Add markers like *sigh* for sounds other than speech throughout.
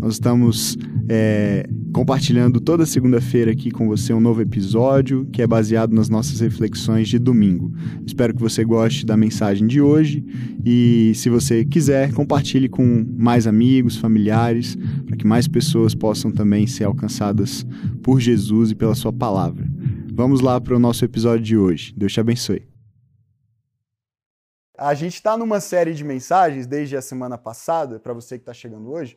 Nós estamos é, compartilhando toda segunda-feira aqui com você um novo episódio que é baseado nas nossas reflexões de domingo. Espero que você goste da mensagem de hoje e, se você quiser, compartilhe com mais amigos, familiares, para que mais pessoas possam também ser alcançadas por Jesus e pela Sua palavra. Vamos lá para o nosso episódio de hoje. Deus te abençoe. A gente está numa série de mensagens desde a semana passada, para você que está chegando hoje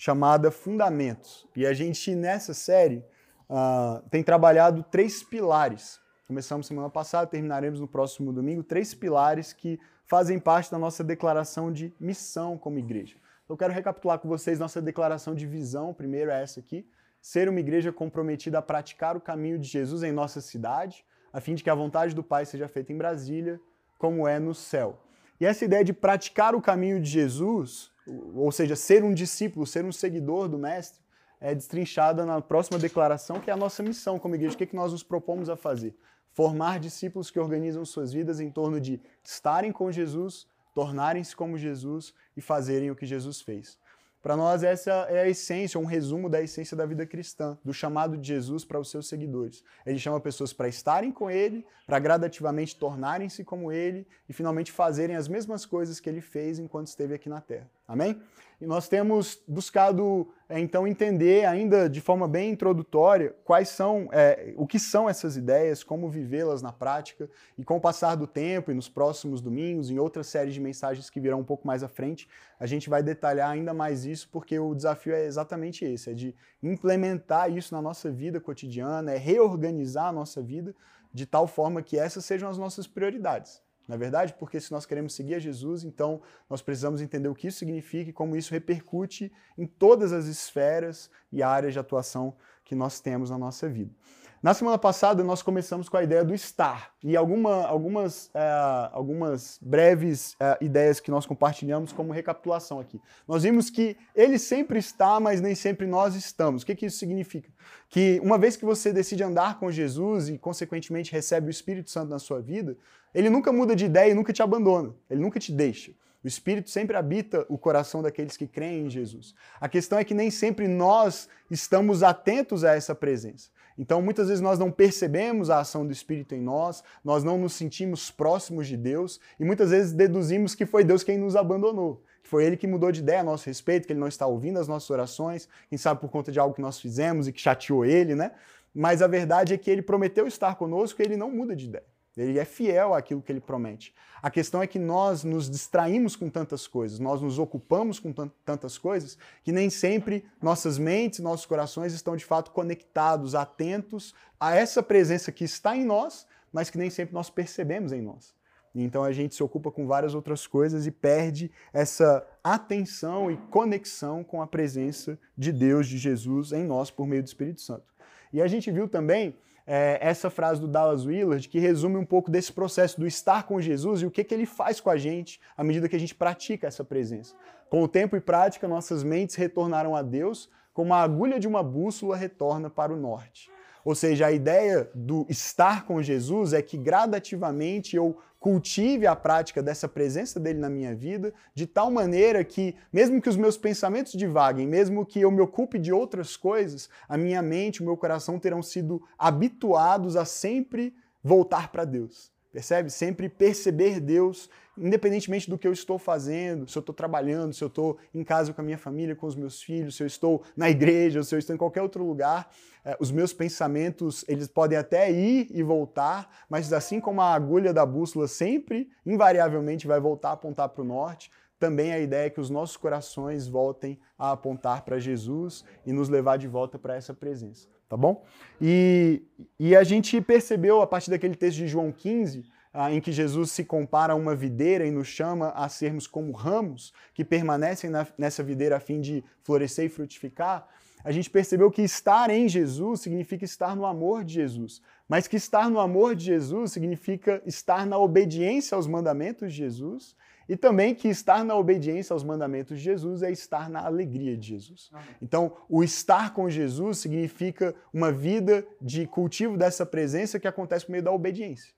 chamada Fundamentos. E a gente, nessa série, uh, tem trabalhado três pilares. Começamos semana passada, terminaremos no próximo domingo, três pilares que fazem parte da nossa declaração de missão como igreja. Eu quero recapitular com vocês nossa declaração de visão. Primeiro é essa aqui: ser uma igreja comprometida a praticar o caminho de Jesus em nossa cidade, a fim de que a vontade do Pai seja feita em Brasília, como é no céu. E essa ideia de praticar o caminho de Jesus, ou seja, ser um discípulo, ser um seguidor do Mestre, é destrinchada na próxima declaração, que é a nossa missão como igreja. O que, é que nós nos propomos a fazer? Formar discípulos que organizam suas vidas em torno de estarem com Jesus, tornarem-se como Jesus e fazerem o que Jesus fez. Para nós, essa é a essência, um resumo da essência da vida cristã, do chamado de Jesus para os seus seguidores. Ele chama pessoas para estarem com Ele, para gradativamente tornarem-se como Ele e finalmente fazerem as mesmas coisas que Ele fez enquanto esteve aqui na Terra. Amém? E nós temos buscado, é, então, entender, ainda de forma bem introdutória, quais são, é, o que são essas ideias, como vivê-las na prática, e com o passar do tempo e nos próximos domingos, em outras séries de mensagens que virão um pouco mais à frente, a gente vai detalhar ainda mais isso, porque o desafio é exatamente esse: é de implementar isso na nossa vida cotidiana, é reorganizar a nossa vida de tal forma que essas sejam as nossas prioridades. Na é verdade, porque se nós queremos seguir a Jesus, então nós precisamos entender o que isso significa e como isso repercute em todas as esferas e áreas de atuação que nós temos na nossa vida. Na semana passada, nós começamos com a ideia do estar e alguma, algumas, uh, algumas breves uh, ideias que nós compartilhamos como recapitulação aqui. Nós vimos que ele sempre está, mas nem sempre nós estamos. O que, que isso significa? Que uma vez que você decide andar com Jesus e, consequentemente, recebe o Espírito Santo na sua vida, ele nunca muda de ideia e nunca te abandona, ele nunca te deixa. O Espírito sempre habita o coração daqueles que creem em Jesus. A questão é que nem sempre nós estamos atentos a essa presença. Então, muitas vezes nós não percebemos a ação do Espírito em nós, nós não nos sentimos próximos de Deus e muitas vezes deduzimos que foi Deus quem nos abandonou, que foi Ele que mudou de ideia a nosso respeito, que Ele não está ouvindo as nossas orações, quem sabe por conta de algo que nós fizemos e que chateou Ele, né? Mas a verdade é que Ele prometeu estar conosco e Ele não muda de ideia. Ele é fiel àquilo que ele promete. A questão é que nós nos distraímos com tantas coisas, nós nos ocupamos com tantas coisas, que nem sempre nossas mentes, nossos corações estão de fato conectados, atentos a essa presença que está em nós, mas que nem sempre nós percebemos em nós. Então a gente se ocupa com várias outras coisas e perde essa atenção e conexão com a presença de Deus, de Jesus em nós por meio do Espírito Santo. E a gente viu também é, essa frase do Dallas Willard, que resume um pouco desse processo do estar com Jesus e o que, que ele faz com a gente à medida que a gente pratica essa presença. Com o tempo e prática, nossas mentes retornaram a Deus, como a agulha de uma bússola retorna para o norte. Ou seja, a ideia do estar com Jesus é que gradativamente eu cultive a prática dessa presença dele na minha vida, de tal maneira que, mesmo que os meus pensamentos divaguem, mesmo que eu me ocupe de outras coisas, a minha mente, o meu coração terão sido habituados a sempre voltar para Deus. Percebe? Sempre perceber Deus, independentemente do que eu estou fazendo, se eu estou trabalhando, se eu estou em casa com a minha família, com os meus filhos, se eu estou na igreja, se eu estou em qualquer outro lugar, eh, os meus pensamentos, eles podem até ir e voltar, mas assim como a agulha da bússola sempre, invariavelmente, vai voltar a apontar para o norte, também a ideia é que os nossos corações voltem a apontar para Jesus e nos levar de volta para essa presença tá bom? E, e a gente percebeu a partir daquele texto de João 15, ah, em que Jesus se compara a uma videira e nos chama a sermos como ramos que permanecem na, nessa videira a fim de florescer e frutificar, a gente percebeu que estar em Jesus significa estar no amor de Jesus, mas que estar no amor de Jesus significa estar na obediência aos mandamentos de Jesus E também que estar na obediência aos mandamentos de Jesus é estar na alegria de Jesus. Então, o estar com Jesus significa uma vida de cultivo dessa presença que acontece por meio da obediência.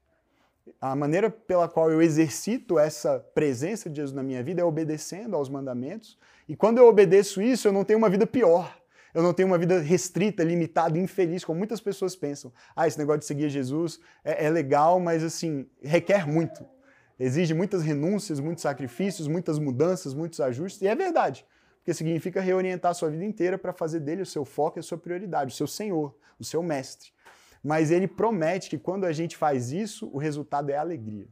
A maneira pela qual eu exercito essa presença de Jesus na minha vida é obedecendo aos mandamentos. E quando eu obedeço isso, eu não tenho uma vida pior. Eu não tenho uma vida restrita, limitada, infeliz, como muitas pessoas pensam. Ah, esse negócio de seguir Jesus é, é legal, mas assim, requer muito. Exige muitas renúncias, muitos sacrifícios, muitas mudanças, muitos ajustes. E é verdade, porque significa reorientar a sua vida inteira para fazer dele o seu foco e a sua prioridade, o seu Senhor, o seu mestre. Mas ele promete que quando a gente faz isso, o resultado é alegria.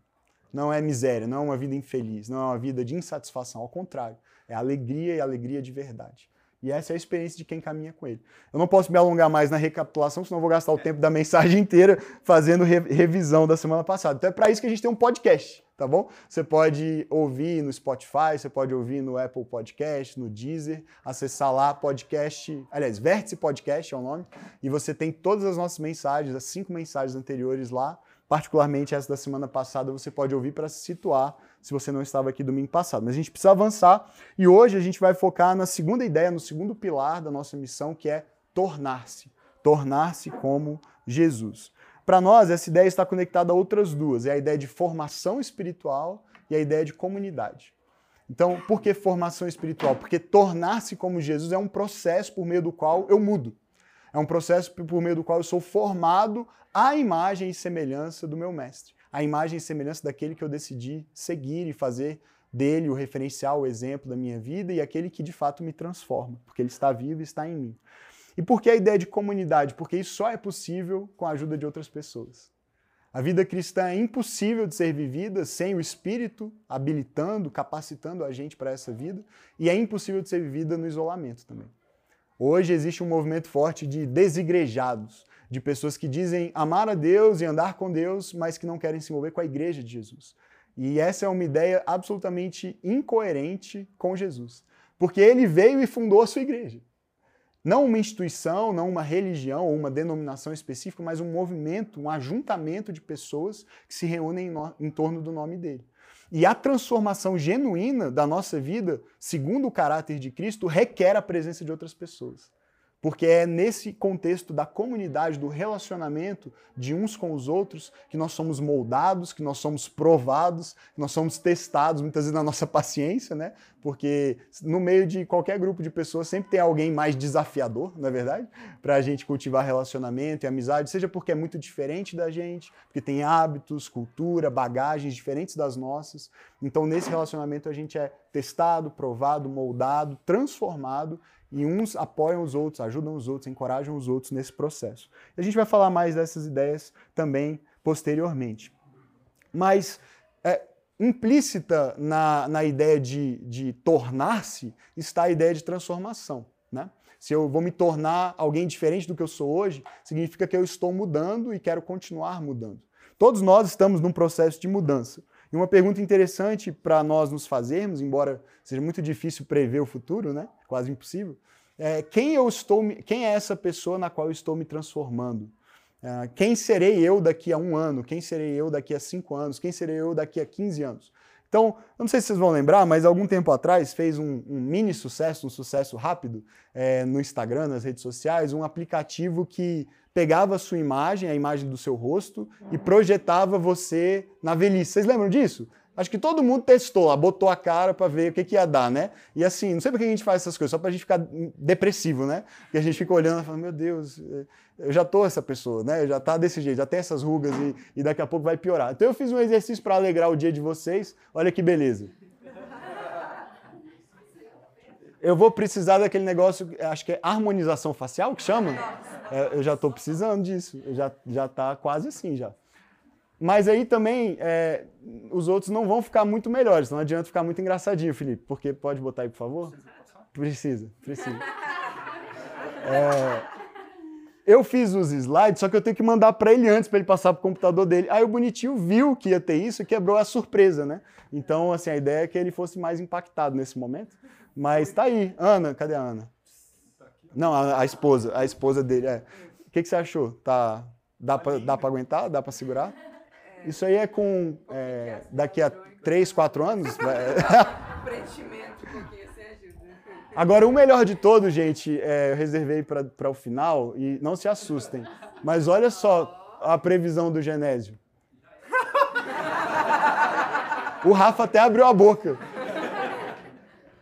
Não é miséria, não é uma vida infeliz, não é uma vida de insatisfação. Ao contrário, é alegria e alegria de verdade. E essa é a experiência de quem caminha com ele. Eu não posso me alongar mais na recapitulação, senão vou gastar o tempo da mensagem inteira fazendo re revisão da semana passada. Então é para isso que a gente tem um podcast, tá bom? Você pode ouvir no Spotify, você pode ouvir no Apple Podcast, no Deezer, acessar lá podcast, aliás, Vértice Podcast é o nome, e você tem todas as nossas mensagens, as cinco mensagens anteriores lá, particularmente essa da semana passada, você pode ouvir para se situar se você não estava aqui domingo passado. Mas a gente precisa avançar e hoje a gente vai focar na segunda ideia, no segundo pilar da nossa missão, que é tornar-se. Tornar-se como Jesus. Para nós, essa ideia está conectada a outras duas: é a ideia de formação espiritual e a ideia de comunidade. Então, por que formação espiritual? Porque tornar-se como Jesus é um processo por meio do qual eu mudo. É um processo por meio do qual eu sou formado à imagem e semelhança do meu mestre a imagem e semelhança daquele que eu decidi seguir e fazer dele o referencial, o exemplo da minha vida e aquele que de fato me transforma, porque ele está vivo e está em mim. E por que a ideia de comunidade? Porque isso só é possível com a ajuda de outras pessoas. A vida cristã é impossível de ser vivida sem o Espírito habilitando, capacitando a gente para essa vida, e é impossível de ser vivida no isolamento também. Hoje existe um movimento forte de desigrejados, de pessoas que dizem amar a Deus e andar com Deus, mas que não querem se envolver com a igreja de Jesus. E essa é uma ideia absolutamente incoerente com Jesus, porque ele veio e fundou a sua igreja. Não uma instituição, não uma religião ou uma denominação específica, mas um movimento, um ajuntamento de pessoas que se reúnem em, em torno do nome dele. E a transformação genuína da nossa vida, segundo o caráter de Cristo, requer a presença de outras pessoas. Porque é nesse contexto da comunidade, do relacionamento de uns com os outros, que nós somos moldados, que nós somos provados, que nós somos testados, muitas vezes na nossa *laughs* paciência, né? Porque no meio de qualquer grupo de pessoas sempre tem alguém mais desafiador, não é verdade? Para a gente cultivar relacionamento e amizade, seja porque é muito diferente da gente, porque tem hábitos, cultura, bagagens diferentes das nossas. Então, nesse relacionamento, a gente é testado, provado, moldado, transformado e uns apoiam os outros, ajudam os outros, encorajam os outros nesse processo. E a gente vai falar mais dessas ideias também posteriormente. Mas é, implícita na, na ideia de, de tornar-se está a ideia de transformação. Né? Se eu vou me tornar alguém diferente do que eu sou hoje, significa que eu estou mudando e quero continuar mudando. Todos nós estamos num processo de mudança. E uma pergunta interessante para nós nos fazermos, embora seja muito difícil prever o futuro, né? Quase impossível, é quem, eu estou, quem é essa pessoa na qual eu estou me transformando? É, quem serei eu daqui a um ano? Quem serei eu daqui a cinco anos? Quem serei eu daqui a 15 anos? Então, eu não sei se vocês vão lembrar, mas algum tempo atrás fez um, um mini sucesso, um sucesso rápido é, no Instagram, nas redes sociais, um aplicativo que pegava a sua imagem, a imagem do seu rosto, e projetava você na velhice. Vocês lembram disso? Acho que todo mundo testou lá, botou a cara para ver o que, que ia dar, né? E assim, não sei por que a gente faz essas coisas, só pra gente ficar depressivo, né? Porque a gente fica olhando e fala, meu Deus, eh, eu já tô essa pessoa, né? Já tá desse jeito, já tem essas rugas e, e daqui a pouco vai piorar. Então eu fiz um exercício para alegrar o dia de vocês. Olha que beleza. Eu vou precisar daquele negócio, acho que é harmonização facial que chama. É, eu já estou precisando disso. Já, já tá quase assim já. Mas aí também é, os outros não vão ficar muito melhores. Não adianta ficar muito engraçadinho, Felipe. Porque pode botar aí, por favor? Precisa, precisa. *laughs* É, eu fiz os slides, só que eu tenho que mandar para ele antes para ele passar para o computador dele. Aí o bonitinho viu que ia ter isso e quebrou a surpresa, né? Então, assim, a ideia é que ele fosse mais impactado nesse momento. Mas tá aí. Ana, cadê a Ana? Não, a, a esposa, a esposa dele. É. O que, que você achou? Tá, dá para aguentar? Dá para segurar? Isso aí é com. É, daqui a 3, 4 anos? *laughs* Preenchimento, ajuda. Agora, o melhor de todo, gente, é, eu reservei para o final, e não se assustem. Mas olha só a previsão do Genésio. O Rafa até abriu a boca.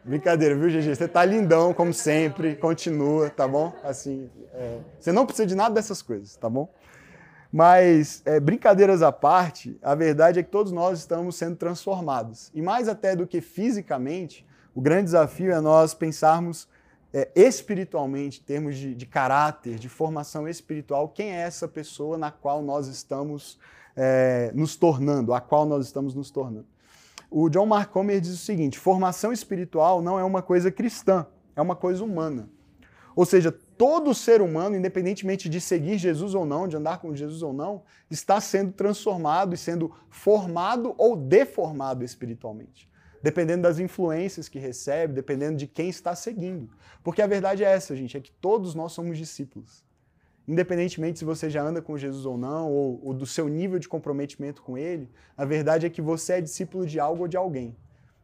Brincadeira, viu, GG? Você tá lindão, como sempre. Continua, tá bom? Assim, é, você não precisa de nada dessas coisas, tá bom? Mas, é, brincadeiras à parte, a verdade é que todos nós estamos sendo transformados. E mais até do que fisicamente, o grande desafio é nós pensarmos é, espiritualmente, em termos de, de, caráter, de formação espiritual, quem é essa pessoa na qual nós estamos é, nos tornando, a qual nós estamos nos tornando. O John Mark Comer diz o seguinte: formação espiritual não é uma coisa cristã, é uma coisa humana. Ou seja, todo ser humano, independentemente de seguir Jesus ou não, de andar com Jesus ou não, está sendo transformado e sendo formado ou deformado espiritualmente. Dependendo das influências que recebe, dependendo de quem está seguindo. Porque a verdade é essa, gente, é que todos nós somos discípulos. Independentemente se você já anda com Jesus ou não, ou, ou do seu nível de comprometimento com Ele, a verdade é que você é discípulo de algo ou de alguém.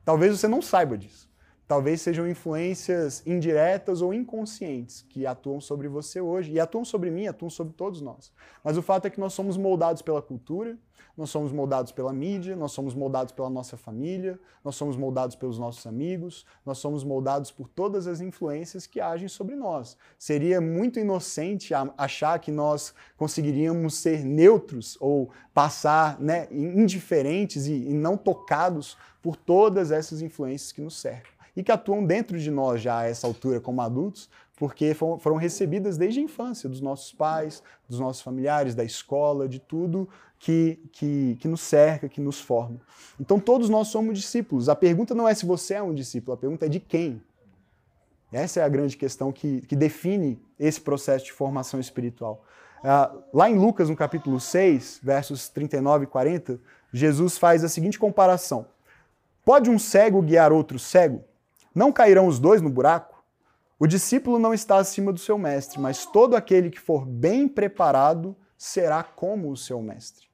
Talvez você não saiba disso. Talvez sejam influências indiretas ou inconscientes que atuam sobre você hoje, e atuam sobre mim, atuam sobre todos nós. Mas o fato é que nós somos moldados pela cultura, nós somos moldados pela mídia, nós somos moldados pela nossa família, nós somos moldados pelos nossos amigos, nós somos moldados por todas as influências que agem sobre nós. Seria muito inocente achar que nós conseguiríamos ser neutros ou passar né, indiferentes e, não tocados por todas essas influências que nos cercam e que atuam dentro de nós já a essa altura como adultos, porque foram recebidas desde a infância, dos nossos pais, dos nossos familiares, da escola, de tudo que, que, que nos cerca, que nos forma. Então todos nós somos discípulos. A pergunta não é se você é um discípulo, a pergunta é de quem. Essa é a grande questão que, que define esse processo de formação espiritual. Uh, lá em Lucas, no capítulo 6, versos 39 e 40, Jesus faz a seguinte comparação: Pode um cego guiar outro cego? Não cairão os dois no buraco? O discípulo não está acima do seu mestre, mas todo aquele que for bem preparado será como o seu mestre.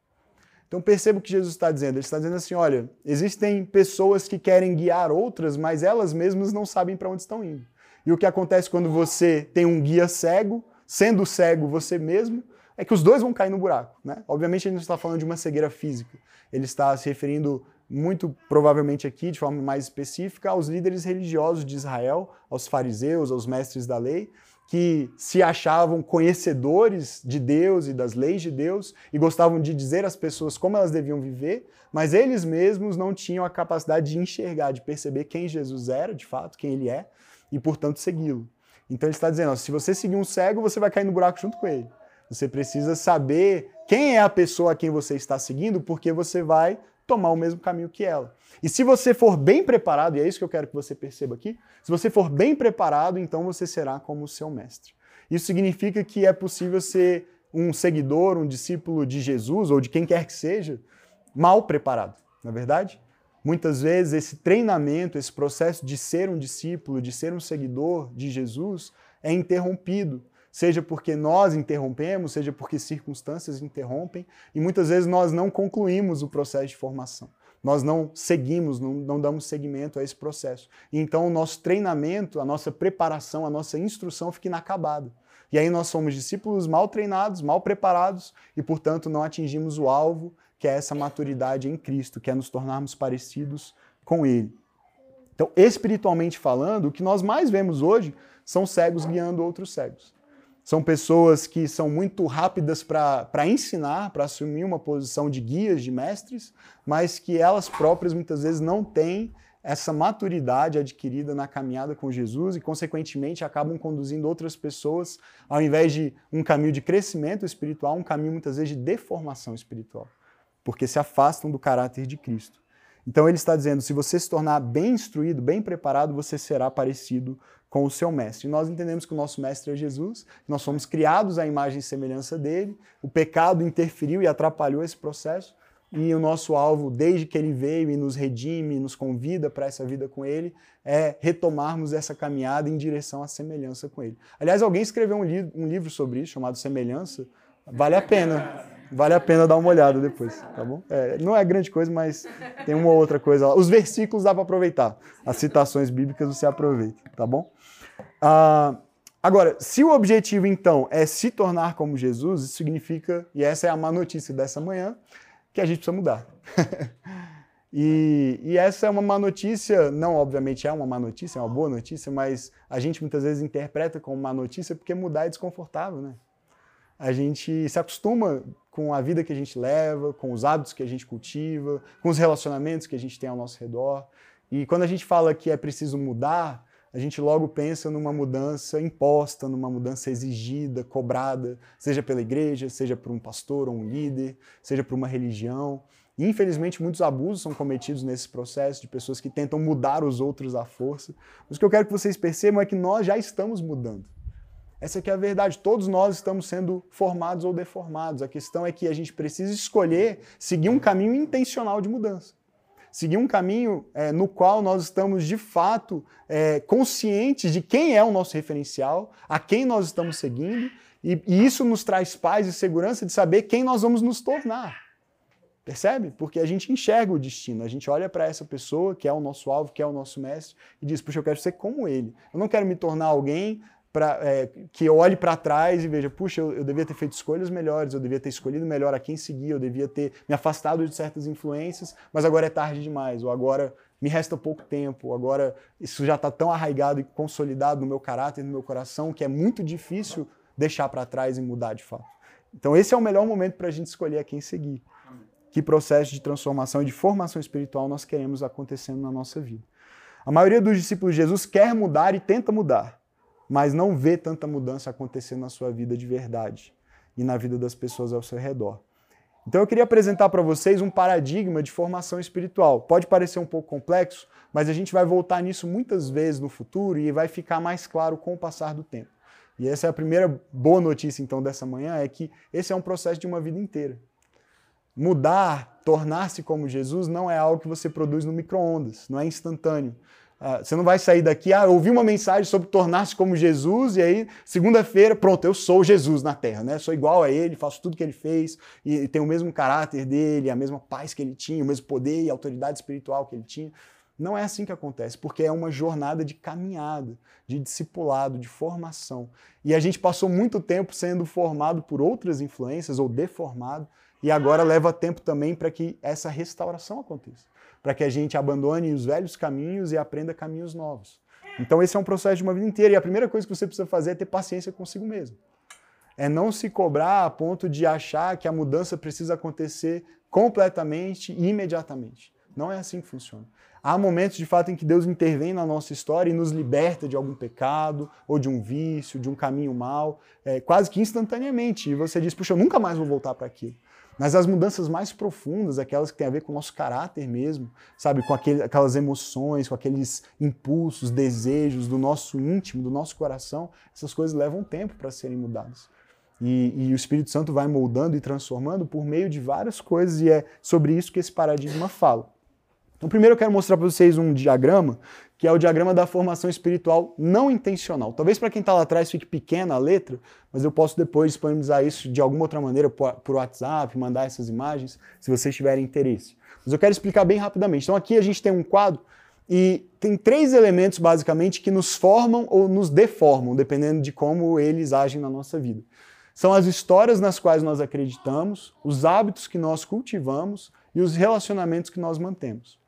Então perceba o que Jesus está dizendo. Ele está dizendo assim: olha, existem pessoas que querem guiar outras, mas elas mesmas não sabem para onde estão indo. E o que acontece quando você tem um guia cego, sendo cego você mesmo, é que os dois vão cair no buraco. Né? Obviamente, ele não está falando de uma cegueira física. Ele está se referindo muito provavelmente aqui, de forma mais específica, aos líderes religiosos de Israel, aos fariseus, aos mestres da lei, que se achavam conhecedores de Deus e das leis de Deus e gostavam de dizer às pessoas como elas deviam viver, mas eles mesmos não tinham a capacidade de enxergar, de perceber quem Jesus era, de fato, quem ele é, e portanto segui-lo. Então ele está dizendo: ó, se você seguir um cego, você vai cair no buraco junto com ele. Você precisa saber quem é a pessoa a quem você está seguindo, porque você vai tomar o mesmo caminho que ela. E se você for bem preparado, e é isso que eu quero que você perceba aqui, se você for bem preparado, então você será como o seu mestre. Isso significa que é possível ser um seguidor, um discípulo de Jesus ou de quem quer que seja, mal preparado, não é verdade? Muitas vezes esse treinamento, esse processo de ser um discípulo, de ser um seguidor de Jesus, é interrompido seja porque nós interrompemos, seja porque circunstâncias interrompem, e muitas vezes nós não concluímos o processo de formação. Nós não seguimos, não, não damos seguimento a esse processo. E então o nosso treinamento, a nossa preparação, a nossa instrução fica inacabada. E aí nós somos discípulos mal treinados, mal preparados e, portanto, não atingimos o alvo, que é essa maturidade em Cristo, que é nos tornarmos parecidos com Ele. Então, espiritualmente falando, o que nós mais vemos hoje são cegos guiando outros cegos. São pessoas que são muito rápidas para ensinar, para assumir uma posição de guias, de mestres, mas que elas próprias muitas vezes não têm essa maturidade adquirida na caminhada com Jesus e, consequentemente, acabam conduzindo outras pessoas, ao invés de um caminho de crescimento espiritual, um caminho muitas vezes de deformação espiritual, porque se afastam do caráter de Cristo. Então ele está dizendo: se você se tornar bem instruído, bem preparado, você será parecido com o seu mestre. Nós entendemos que o nosso mestre é Jesus, nós somos criados à imagem e semelhança dele, o pecado interferiu e atrapalhou esse processo, e o nosso alvo, desde que ele veio e nos redime, nos convida para essa vida com ele, é retomarmos essa caminhada em direção à semelhança com ele. Aliás, alguém escreveu um, li um livro sobre isso, chamado Semelhança, vale a pena. Vale a pena dar uma olhada depois, tá bom? É, não é grande coisa, mas tem uma outra coisa lá. Os versículos dá para aproveitar. As citações bíblicas você aproveita, tá bom? Ah, agora, se o objetivo então é se tornar como Jesus, isso significa, e essa é a má notícia dessa manhã, que a gente precisa mudar. *laughs* e, e, essa é uma má notícia, não obviamente é uma má notícia, é uma boa notícia, mas a gente muitas vezes interpreta como má notícia porque mudar é desconfortável, né? A gente se acostuma com a vida que a gente leva, com os hábitos que a gente cultiva, com os relacionamentos que a gente tem ao nosso redor. E quando a gente fala que é preciso mudar, a gente logo pensa numa mudança imposta, numa mudança exigida, cobrada, seja pela igreja, seja por um pastor ou um líder, seja por uma religião. E, infelizmente, muitos abusos são cometidos nesse processo de pessoas que tentam mudar os outros à força. Mas o que eu quero que vocês percebam é que nós já estamos mudando. Essa é a verdade. Todos nós estamos sendo formados ou deformados. A questão é que a gente precisa escolher seguir um caminho intencional de mudança seguir um caminho é, no qual nós estamos de fato é, conscientes de quem é o nosso referencial, a quem nós estamos seguindo, e, e isso nos traz paz e segurança de saber quem nós vamos nos tornar. Percebe? Porque a gente enxerga o destino, a gente olha para essa pessoa que é o nosso alvo, que é o nosso mestre, e diz: Puxa, eu quero ser como ele. Eu não quero me tornar alguém pra, é, que eu olhe para trás e veja, puxa, eu, eu, devia ter feito escolhas melhores, eu devia ter escolhido melhor a quem seguir, eu devia ter me afastado de certas influências, mas agora é tarde demais, ou agora me resta pouco tempo, ou agora isso já está tão arraigado e consolidado no meu caráter, no meu coração, que é muito difícil deixar para trás e mudar de fato. Então esse é o melhor momento para a gente escolher a quem seguir. Que processo de transformação e de formação espiritual nós queremos acontecendo na nossa vida. A maioria dos discípulos de Jesus quer mudar e tenta mudar mas não vê tanta mudança acontecendo na sua vida de verdade e na vida das pessoas ao seu redor. Então eu queria apresentar para vocês um paradigma de formação espiritual. Pode parecer um pouco complexo, mas a gente vai voltar nisso muitas vezes no futuro e vai ficar mais claro com o passar do tempo. E essa é a primeira boa notícia então dessa manhã é que esse é um processo de uma vida inteira. Mudar, tornar-se como Jesus não é algo que você produz no micro-ondas, não é instantâneo. Uh, você não vai sair daqui, ah, eu ouvi uma mensagem sobre tornar-se como Jesus, e aí, segunda-feira, pronto, eu sou Jesus na Terra, né? Sou igual a ele, faço tudo que ele fez, e, e tenho o mesmo caráter dele, a mesma paz que ele tinha, o mesmo poder e autoridade espiritual que ele tinha. Não é assim que acontece, porque é uma jornada de caminhada, de discipulado, de formação. E a gente passou muito tempo sendo formado por outras influências ou deformado, e agora leva tempo também para que essa restauração aconteça para que a gente abandone os velhos caminhos e aprenda caminhos novos. Então esse é um processo de uma vida inteira e a primeira coisa que você precisa fazer é ter paciência consigo mesmo. É não se cobrar a ponto de achar que a mudança precisa acontecer completamente e imediatamente. Não é assim que funciona. Há momentos de fato em que Deus intervém na nossa história e nos liberta de algum pecado, ou de um vício, de um caminho mal, é, quase que instantaneamente. E você diz, puxa, eu nunca mais vou voltar para aquilo. Mas as mudanças mais profundas, aquelas que têm a ver com o nosso caráter mesmo, sabe, com aquele, aquelas emoções, com aqueles impulsos, desejos do nosso íntimo, do nosso coração, essas coisas levam tempo para serem mudadas. E, e, o Espírito Santo vai moldando e transformando por meio de várias coisas, e é sobre isso que esse paradigma fala. Então, primeiro eu quero mostrar para vocês um diagrama, que é o diagrama da formação espiritual não intencional. Talvez para quem está lá atrás fique pequena a letra, mas eu posso depois disponibilizar isso de alguma outra maneira por, WhatsApp, mandar essas imagens, se vocês tiverem interesse. Mas eu quero explicar bem rapidamente. Então, aqui a gente tem um quadro e tem três elementos, basicamente, que nos formam ou nos deformam, dependendo de como eles agem na nossa vida. São as histórias nas quais nós acreditamos, os hábitos que nós cultivamos e os relacionamentos que nós mantemos.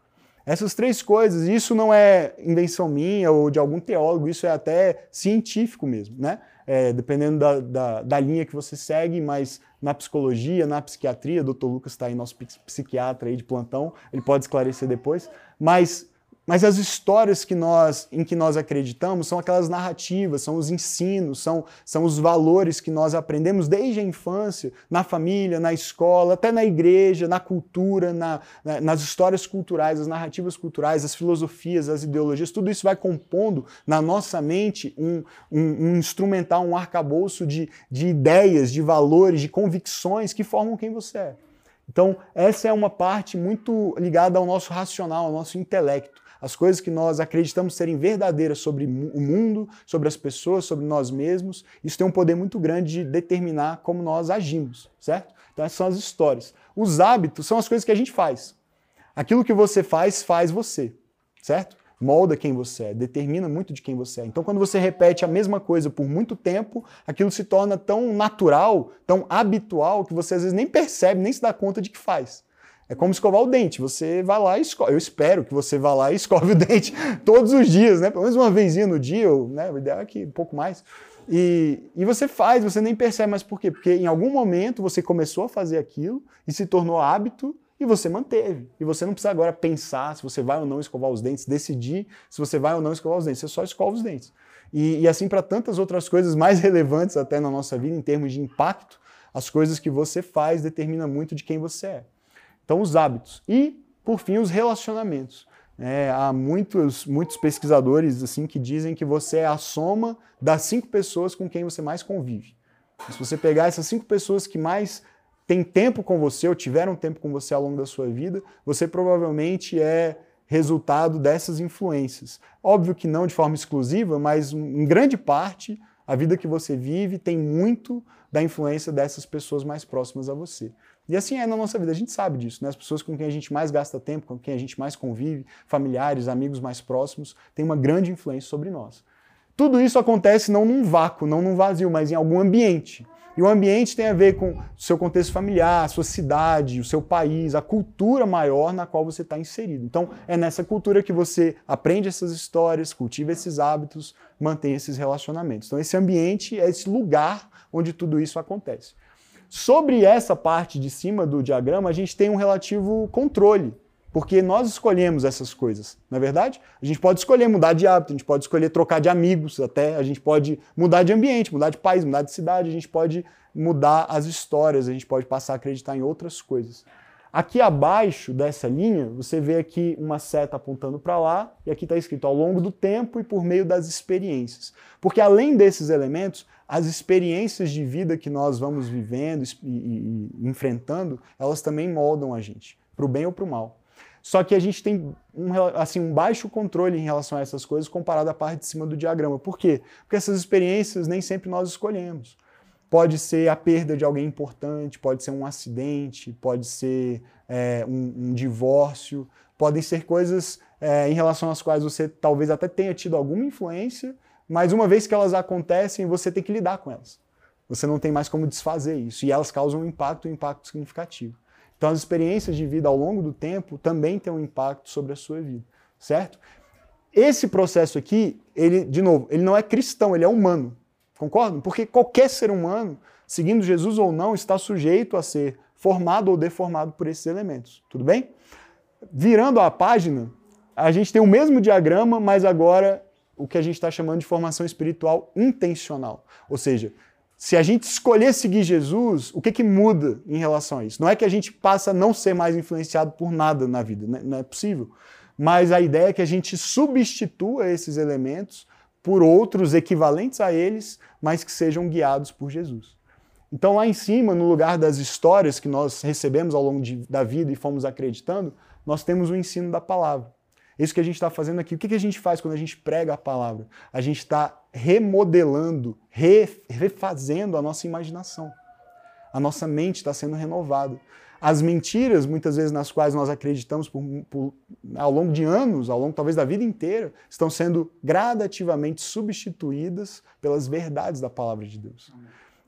Essas três coisas, isso não é invenção minha ou de algum teólogo, isso é até científico mesmo, né? É, dependendo da, da, da, linha que você segue, mas na psicologia, na psiquiatria, o doutor Lucas está aí, nosso psiquiatra aí de plantão, ele pode esclarecer depois, mas mas as histórias que nós, em que nós acreditamos são aquelas narrativas, são os ensinos, são, são os valores que nós aprendemos desde a infância, na família, na escola, até na igreja, na cultura, na, na, nas histórias culturais, as narrativas culturais, as filosofias, as ideologias, tudo isso vai compondo na nossa mente um, um, um instrumental, um arcabouço de, de ideias, de valores, de convicções que formam quem você é. Então, essa é uma parte muito ligada ao nosso racional, ao nosso intelecto as coisas que nós acreditamos serem verdadeiras sobre o mundo, sobre as pessoas, sobre nós mesmos, isso tem um poder muito grande de determinar como nós agimos, certo? Então essas são as histórias. Os hábitos são as coisas que a gente faz. Aquilo que você faz, faz você, certo? Molda quem você é, determina muito de quem você é. Então, quando você repete a mesma coisa por muito tempo, aquilo se torna tão natural, tão habitual, que você às vezes nem percebe, nem se dá conta de que faz. É como escovar o dente. Você vai lá e escova. Eu espero que você vá lá e *laughs* escove o dente todos os dias, né? Pelo menos uma vezinha no dia, ou, né? o ideal é que um pouco mais. E, e você faz, você nem percebe mais por quê? Porque em algum momento você começou a fazer aquilo e se tornou hábito e você manteve. E você não precisa agora pensar se você vai ou não escovar os dentes, decidir se você vai ou não escovar os dentes. Você só escova os dentes. E, e assim para tantas outras coisas mais *laughs* relevantes até na nossa vida em termos de impacto, as coisas que você faz determinam muito de quem você é. Então, os hábitos. E, por fim, os relacionamentos. É, há muitos, muitos pesquisadores assim que dizem que você é a soma das cinco pessoas com quem você mais convive. Se você pegar essas cinco pessoas que mais têm tempo com você ou tiveram tempo com você ao longo da sua vida, você provavelmente é resultado dessas influências. Óbvio que não de forma exclusiva, mas em grande parte a vida que você vive tem muito da influência dessas pessoas mais próximas a você. E assim é na nossa vida, a gente sabe disso, né? As pessoas com quem a gente mais gasta tempo, com quem a gente mais convive, familiares, amigos mais próximos, têm uma grande influência sobre nós. Tudo isso acontece não num vácuo, não num vazio, mas em algum ambiente. E o ambiente tem a ver com o seu contexto familiar, a sua cidade, o seu país, a cultura maior na qual você está inserido. Então, é nessa cultura que você aprende essas histórias, cultiva esses hábitos, mantém esses relacionamentos. Então, esse ambiente é esse lugar onde tudo isso acontece. Sobre essa parte de cima do diagrama, a gente tem um relativo controle, porque nós escolhemos essas coisas, não é verdade? A gente pode escolher mudar de hábito, a gente pode escolher trocar de amigos até, a gente pode mudar de ambiente, mudar de país, mudar de cidade, a gente pode mudar as histórias, a gente pode passar a acreditar em outras coisas. Aqui abaixo dessa linha, você vê aqui uma seta apontando para lá, e aqui está escrito ao longo do tempo e por meio das experiências. Porque além desses elementos, as experiências de vida que nós vamos vivendo e, e, e enfrentando, elas também moldam a gente, para o bem ou para o mal. Só que a gente tem um, assim, um baixo controle em relação a essas coisas comparado à parte de cima do diagrama. Por quê? Porque essas experiências nem sempre nós escolhemos. Pode ser a perda de alguém importante, pode ser um acidente, pode ser é, um, um, divórcio, podem ser coisas é, em relação às quais você talvez até tenha tido alguma influência, mas uma vez que elas acontecem, você tem que lidar com elas. Você não tem mais como desfazer isso. E elas causam um impacto, um impacto significativo. Então, as experiências de vida ao longo do tempo também têm um impacto sobre a sua vida, certo? Esse processo aqui, ele, de novo, ele não é cristão, ele é humano. Concordam? Porque qualquer ser humano, seguindo Jesus ou não, está sujeito a ser formado ou deformado por esses elementos. Tudo bem? Virando a página, a gente tem o mesmo diagrama, mas agora o que a gente está chamando de formação espiritual intencional. Ou seja, se a gente escolher seguir Jesus, o que, que muda em relação a isso? Não é que a gente passa a não ser mais influenciado por nada na vida, né? não é possível. Mas a ideia é que a gente substitua esses elementos por outros equivalentes a eles, mas que sejam guiados por Jesus. Então, lá em cima, no lugar das histórias que nós recebemos ao longo de, da vida e fomos acreditando, nós temos o ensino da palavra. Isso que a gente está fazendo aqui. O que, que a gente faz quando a gente prega a palavra? A gente está remodelando, refazendo a nossa imaginação. A nossa mente está sendo renovada. As mentiras, muitas vezes nas quais nós acreditamos por, por, ao longo de anos, ao longo talvez da vida inteira, estão sendo gradativamente substituídas pelas verdades da palavra de Deus.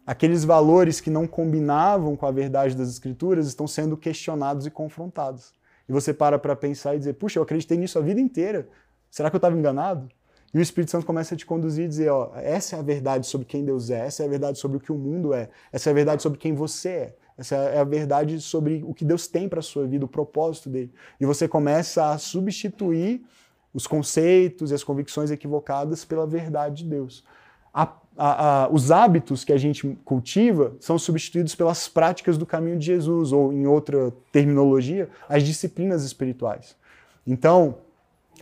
Aqueles valores que não combinavam com a verdade das Escrituras estão sendo questionados e confrontados e você para para pensar e dizer, puxa, eu acreditei nisso a vida inteira, será que eu estava enganado? E o Espírito Santo começa a te conduzir e dizer, ó, essa é a verdade sobre quem Deus é, essa é a verdade sobre o que o mundo é, essa é a verdade sobre quem você é, essa é a verdade sobre o que Deus tem para sua vida, o propósito dele. E você começa a substituir os conceitos e as convicções equivocadas pela verdade de Deus. A a, a, os hábitos que a gente cultiva são substituídos pelas práticas do caminho de Jesus, ou em outra terminologia, as disciplinas espirituais. Então,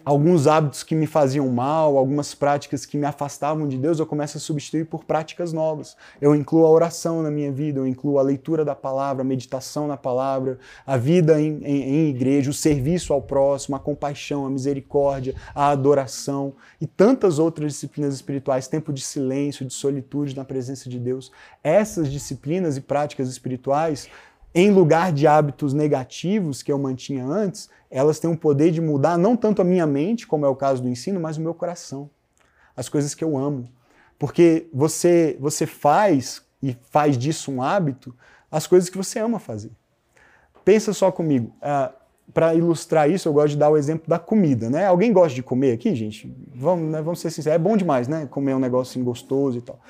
alguns hábitos que me faziam mal, algumas práticas que me afastavam de Deus, eu começo a substituir por práticas novas. Eu incluo a oração na minha vida, eu incluo a leitura da palavra, a meditação na palavra, a vida em, em, em igreja, o serviço ao próximo, a compaixão, a misericórdia, a adoração e tantas outras disciplinas espirituais, tempo de silêncio, de solitude na presença de Deus. Essas disciplinas e práticas espirituais em lugar de hábitos negativos que eu mantinha antes, elas têm o poder de mudar não tanto a minha mente, como é o caso do ensino, mas o meu coração. As coisas que eu amo. Porque você, você faz e faz disso um hábito as coisas que você ama fazer. Pensa só comigo. Uh, ah, Para ilustrar isso, eu gosto de dar o exemplo da comida, né? Alguém gosta de comer aqui, gente? Vamos, né, vamos ser sinceros, é bom demais, né? Comer um assim, gostoso e tal.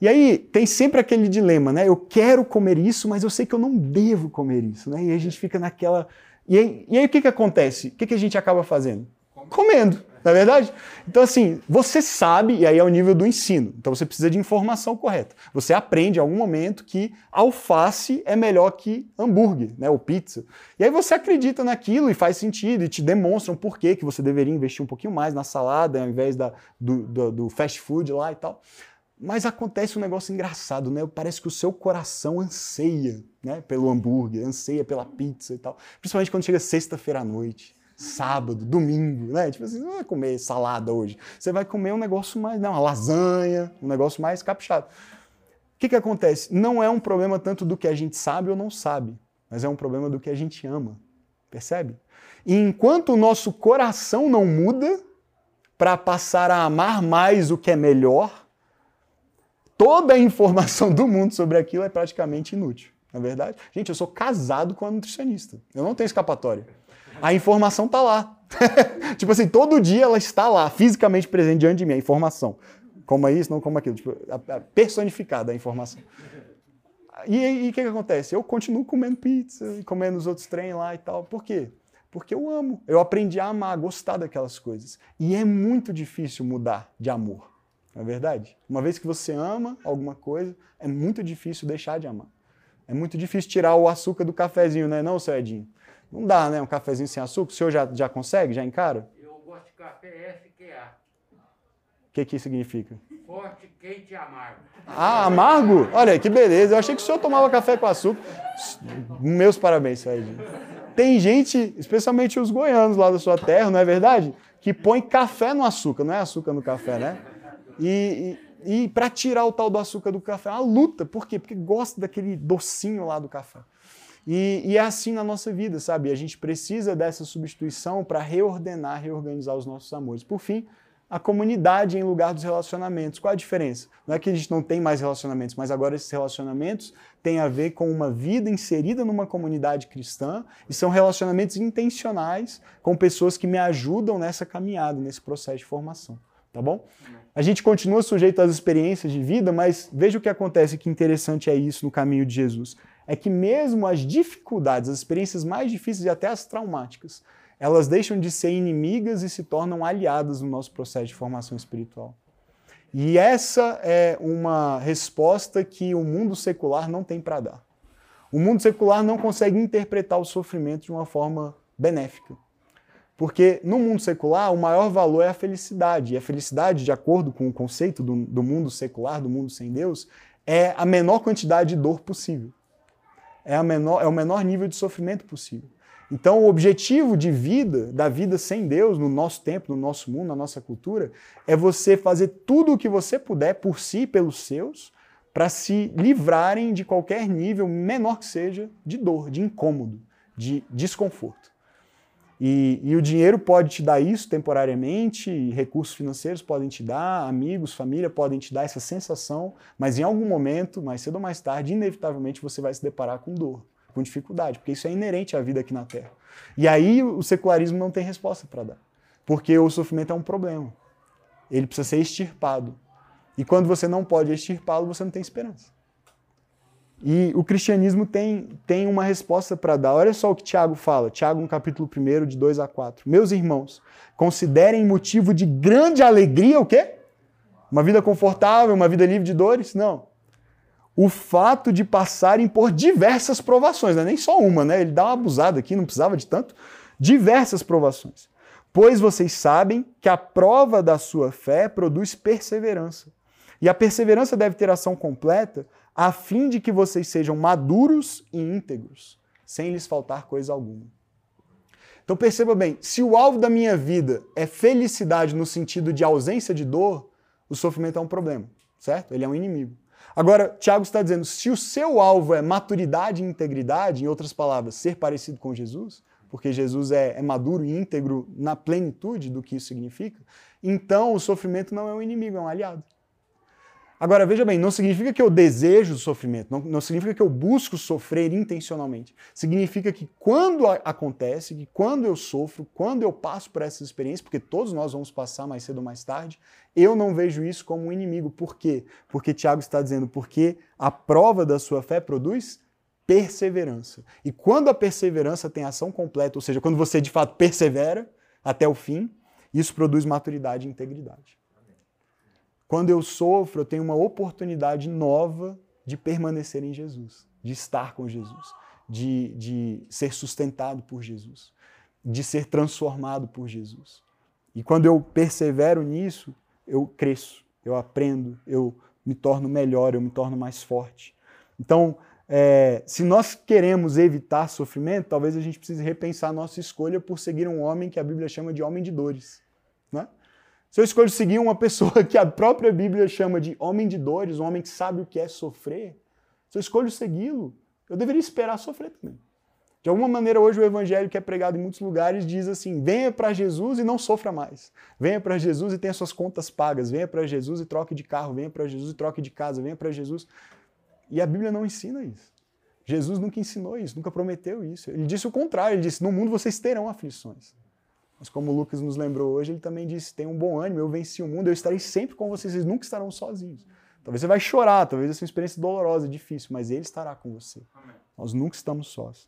E aí tem sempre aquele dilema, né? Eu quero comer isso, mas eu sei que eu não devo comer isso, né? E a gente fica naquela. E aí, e aí o que, que acontece? O que, que a gente acaba fazendo? Comendo, não é verdade? Então, assim, você sabe, e aí é o nível do ensino. Então você precisa de informação correta. Você aprende em algum momento que alface é melhor que hambúrguer, né? Ou pizza. E aí você acredita naquilo e faz sentido, e te demonstram por que você deveria investir um pouquinho mais na salada ao invés da, do, do, do fast food lá e tal. Mas acontece um negócio engraçado, né? Parece que o seu coração anseia, né? Pelo hambúrguer, anseia pela pizza e tal. Principalmente quando chega sexta-feira à noite, sábado, domingo, né? Tipo assim, você não vai comer salada hoje. Você vai comer um negócio mais, não, uma lasanha, um negócio mais caprichado. O que que acontece? Não é um problema tanto do que a gente sabe ou não sabe, mas é um problema do que a gente ama. Percebe? E enquanto o nosso coração não muda para passar a amar mais o que é melhor, toda a informação do mundo sobre aquilo é praticamente inútil. Na é verdade, gente, eu sou casado com a nutricionista. Eu não tenho escapatória. A informação está lá. *laughs* tipo assim, todo dia ela está lá, fisicamente presente diante de mim, a informação. Como é isso, não como aquilo. Tipo, a, a personificada a informação. E o que, que acontece? Eu continuo comendo pizza e comendo os outros trem lá e tal. Por quê? Porque eu amo. Eu aprendi a amar, a gostar daquelas coisas. E é muito difícil mudar de amor. Não é verdade? Uma vez que você ama alguma coisa, é muito difícil deixar de amar. É muito difícil tirar o açúcar do cafezinho, né? Não, seu Edinho? Não dá, né? Um cafezinho sem açúcar. O senhor já, já consegue? Já encara? Eu gosto de café FQA. O que que isso significa? Forte, quente e amargo. Ah, amargo? Olha, que beleza. Eu achei que o senhor tomava café com açúcar. Meus parabéns, seu Edinho. Tem gente, especialmente os goianos lá da sua terra, não é verdade? Que põe café no açúcar. Não é açúcar no café, né? E, e, e para tirar o tal do açúcar do café, é uma luta. Por quê? Porque gosta daquele docinho lá do café. E, e, é assim na nossa vida, sabe? A gente precisa dessa substituição para reordenar, reorganizar os nossos amores. Por fim, a comunidade em lugar dos relacionamentos. Qual a diferença? Não é que a gente não tem mais relacionamentos, mas agora esses relacionamentos têm a ver com uma vida inserida numa comunidade cristã e são relacionamentos intencionais com pessoas que me ajudam nessa caminhada, nesse processo de formação. Tá bom? A gente continua sujeito às experiências de vida, mas veja o que acontece, que interessante é isso no caminho de Jesus. É que mesmo as dificuldades, as experiências mais difíceis e até as traumáticas, elas deixam de ser inimigas e se tornam aliadas no nosso processo de formação espiritual. E essa é uma resposta que o mundo secular não tem para dar. O mundo secular não consegue interpretar o sofrimento de uma forma benéfica. Porque no mundo secular, o maior valor é a felicidade. E a felicidade, de acordo com o conceito do, do mundo secular, do mundo sem Deus, é a menor quantidade de dor possível. É, menor, é o menor nível de sofrimento possível. Então, o objetivo de vida, da vida sem Deus, no nosso tempo, no nosso mundo, na nossa cultura, é você fazer tudo o que você puder por si, pelos seus, para se livrarem de qualquer nível, menor que seja, de dor, de incômodo, de desconforto. E, e, o dinheiro pode te dar isso temporariamente, recursos financeiros podem te dar, amigos, família podem te dar essa sensação, mas em algum momento, mais cedo ou mais tarde, inevitavelmente você vai se deparar com dor, com dificuldade, porque isso é inerente à vida aqui na Terra. E aí o secularismo não tem resposta para dar, porque o sofrimento é um problema. Ele precisa ser extirpado. E quando você não pode extirpá-lo, você não tem esperança. E o cristianismo tem, tem uma resposta para dar. Olha só o que Tiago fala, Tiago no capítulo 1, de 2 a 4. Meus irmãos, considerem motivo de grande alegria o quê? Uma vida confortável, uma vida livre de dores? Não. O fato de passarem por diversas provações, não é nem só uma, né? Ele dá uma abusada aqui, não precisava de tanto. Diversas provações. Pois vocês sabem que a prova da sua fé produz perseverança. E a perseverança deve ter ação completa a fim de que vocês sejam maduros e íntegros, sem lhes faltar coisa alguma. Então perceba bem, se o alvo da minha vida é felicidade no sentido de ausência de dor, o sofrimento é um problema, certo? Ele é um inimigo. Agora, Tiago está dizendo: se o seu alvo é maturidade e integridade, em outras palavras, ser parecido com Jesus, porque Jesus é, é maduro e íntegro na plenitude do que isso significa, então o sofrimento não é um inimigo, é um aliado. Agora, veja bem, não significa que eu desejo sofrimento, não, não, significa que eu busco sofrer intencionalmente. Significa que quando a, acontece, que quando eu sofro, quando eu passo por essas experiências, porque todos nós vamos passar mais cedo ou mais tarde, eu não vejo isso como um inimigo. Por quê? Porque Tiago está dizendo, porque a prova da sua fé produz perseverança. E quando a perseverança tem ação completa, ou seja, quando você de fato persevera até o fim, isso produz maturidade e integridade. Quando eu sofro, eu tenho uma oportunidade nova de permanecer em Jesus, de estar com Jesus, de, de ser sustentado por Jesus, de ser transformado por Jesus. E quando eu persevero nisso, eu cresço, eu aprendo, eu me torno melhor, eu me torno mais forte. Então, é, se nós queremos evitar sofrimento, talvez a gente precise repensar nossa escolha por seguir um homem que a Bíblia chama de homem de dores. Né? Se eu escolho seguir uma pessoa *laughs* que a própria Bíblia chama de homem de dores, um homem que sabe o que é sofrer, se eu escolho segui-lo, eu deveria esperar sofrer também. De alguma maneira, hoje o evangelho que é pregado em muitos lugares diz assim: venha para Jesus e não sofra mais. Venha para Jesus e tenha suas contas pagas. Venha para Jesus e troque de carro. Venha para Jesus e troque de casa. Venha para Jesus. E a Bíblia não ensina isso. Jesus nunca ensinou isso, nunca prometeu isso. Ele disse o contrário: ele disse, no mundo vocês terão aflições. Mas como o Lucas nos lembrou hoje, ele também disse: tem um bom ânimo, eu venci o mundo, eu estarei sempre com vocês, vocês nunca estarão sozinhos. Talvez você vai chorar, talvez essa é uma experiência dolorosa, difícil, mas ele estará com você. Amém. Nós nunca estamos sós.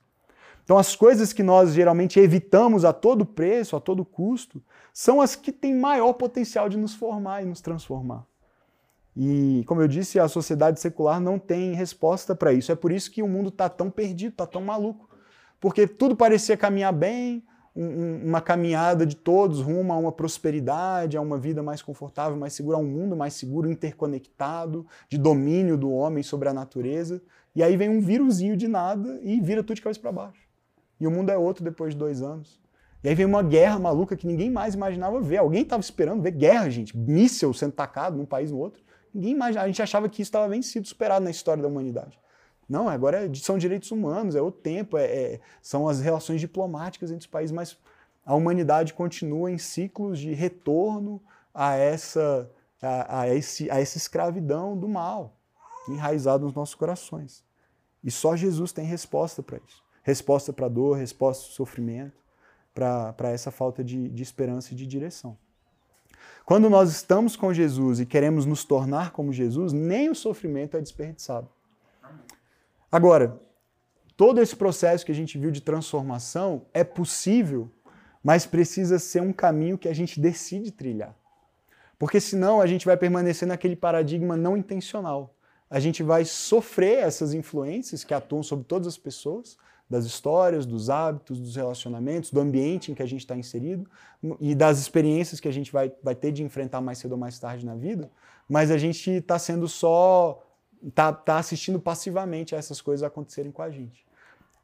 Então, as coisas que nós geralmente evitamos a todo preço, a todo custo, são as que têm maior potencial de nos formar e nos transformar. E, como eu disse, a sociedade secular não tem resposta para isso. É por isso que o mundo está tão perdido, está tão maluco. Porque tudo parecia caminhar bem, um, uma caminhada de todos rumo a uma prosperidade, a uma vida mais confortável, mais segura, a um mundo mais seguro, interconectado, de domínio do homem sobre a natureza. E aí vem um vírusinho de nada e vira tudo de cabeça para baixo. E o mundo é outro depois de dois anos. E aí vem uma guerra maluca que ninguém mais imaginava ver. Alguém estava esperando ver guerra, gente. Míssel sendo tacado num país no outro. Ninguém imaginava. A gente achava que isso estava vencido, superado na história da humanidade. Não, agora é, são direitos humanos, é o tempo, é, é, são as relações diplomáticas entre os países, mas a humanidade continua em ciclos de retorno a essa, a, a, esse, a essa escravidão do mal enraizado nos nossos corações. E só Jesus tem resposta para isso. Resposta para a dor, resposta para o sofrimento, para essa falta de, de esperança e de direção. Quando nós estamos com Jesus e queremos nos tornar como Jesus, nem o sofrimento é desperdiçado. Agora, todo esse processo que a gente viu de transformação é possível, mas precisa ser um caminho que a gente decide trilhar. Porque senão a gente vai permanecer naquele paradigma não intencional. A gente vai sofrer essas influências que atuam sobre todas as pessoas, das histórias, dos hábitos, dos relacionamentos, do ambiente em que a gente está inserido e das experiências que a gente vai, vai ter de enfrentar mais cedo ou mais tarde na vida, mas a gente está sendo só tá, tá assistindo passivamente a essas coisas acontecerem com a gente.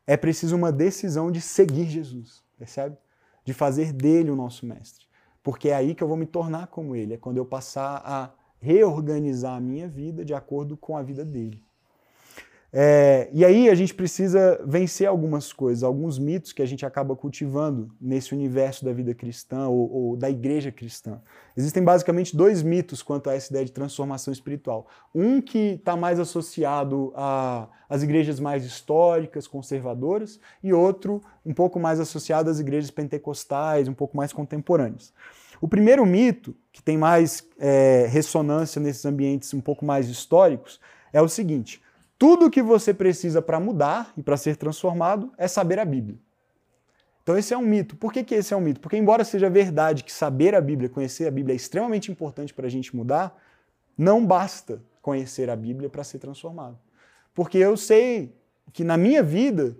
É preciso uma decisão de seguir Jesus, percebe? De fazer dele o nosso mestre. Porque é aí que eu vou me tornar como ele, é quando eu passar a reorganizar a minha vida de acordo com a vida dele. É, e aí a gente precisa vencer algumas coisas, alguns mitos que a gente acaba cultivando nesse universo da vida cristã ou, ou da igreja cristã. Existem basicamente dois mitos quanto a essa ideia de transformação espiritual. Um que está mais associado às igrejas mais históricas, conservadoras, e outro um pouco mais associado às igrejas pentecostais, um pouco mais contemporâneas. O primeiro mito, que tem mais é, ressonância nesses ambientes um pouco mais históricos, é o seguinte tudo o que você precisa para mudar e para ser transformado é saber a Bíblia. Então esse é um mito. Por que, que esse é um mito? Porque embora seja verdade que saber a Bíblia, conhecer a Bíblia é extremamente importante para a gente mudar, não basta conhecer a Bíblia para ser transformado. Porque eu sei que na minha vida,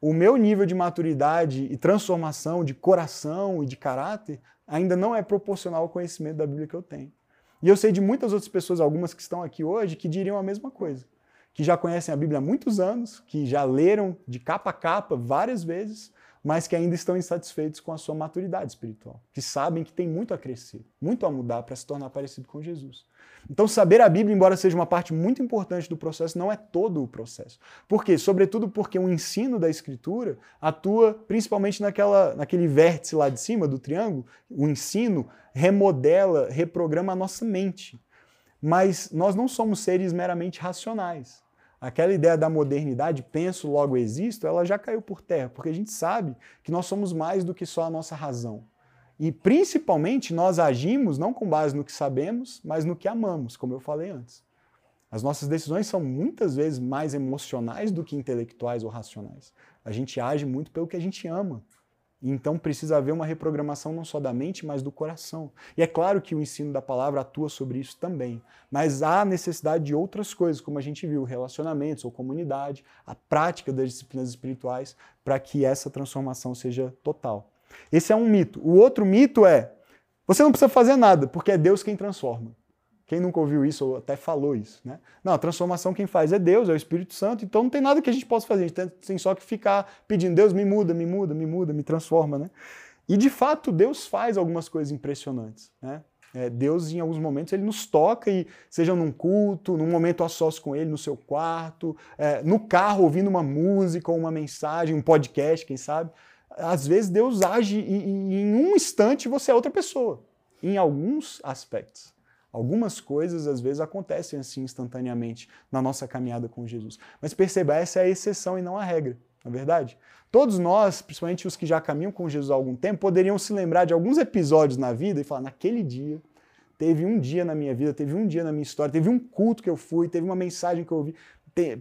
o meu nível de maturidade e transformação de coração e de caráter ainda não é proporcional ao conhecimento da Bíblia que eu tenho. E eu sei de muitas outras pessoas, algumas que estão aqui hoje, que diriam a mesma coisa que já conhecem a Bíblia há muitos anos, que já leram de capa a capa várias vezes, mas que ainda estão insatisfeitos com a sua maturidade espiritual, que sabem que tem muito a crescer, muito a mudar para se tornar parecido com Jesus. Então, saber a Bíblia, embora seja uma parte muito importante do processo, não é todo o processo. Por quê? Sobretudo porque o ensino da Escritura atua principalmente naquela, naquele vértice lá de cima do triângulo. O ensino remodela, reprograma a nossa mente. Mas nós não somos seres meramente racionais. Aquela ideia da modernidade, penso, logo existo, ela já caiu por terra, porque a gente sabe que nós somos mais do que só a nossa razão. E principalmente nós agimos não com base no que sabemos, mas no que amamos, como eu falei antes. As nossas decisões são muitas vezes mais emocionais do que intelectuais ou racionais. A gente age muito pelo que a gente ama. Então precisa haver uma reprogramação não só da mente, mas do coração. E é claro que o ensino da palavra atua sobre isso também, mas há necessidade de outras coisas, como a gente viu, relacionamentos ou comunidade, a prática das disciplinas espirituais, para que essa transformação seja total. Esse é um mito. O outro mito é: você não precisa fazer nada, porque é Deus quem transforma. Quem nunca ouviu isso ou até falou isso, né? Não, a transformação quem faz é Deus, é o Espírito Santo, então não tem nada que a gente possa fazer, a gente tem só que ficar pedindo, Deus me muda, me muda, me muda, me transforma, né? E de fato, Deus faz algumas coisas impressionantes, né? É, Deus, em alguns momentos, ele nos toca, e seja num culto, num momento a sós com ele, no seu quarto, é, no carro, ouvindo uma música ou uma mensagem, um podcast, quem sabe às vezes Deus age e, e em um instante você é outra pessoa, em alguns aspectos. Algumas coisas às vezes acontecem assim instantaneamente na nossa caminhada com Jesus. Mas perceba, essa é a exceção e não a regra, não é verdade? Todos nós, principalmente os que já caminham com Jesus há algum tempo, poderiam se lembrar de alguns episódios na vida e falar: naquele dia, teve um dia na minha vida, teve um dia na minha história, teve um culto que eu fui, teve uma mensagem que eu ouvi.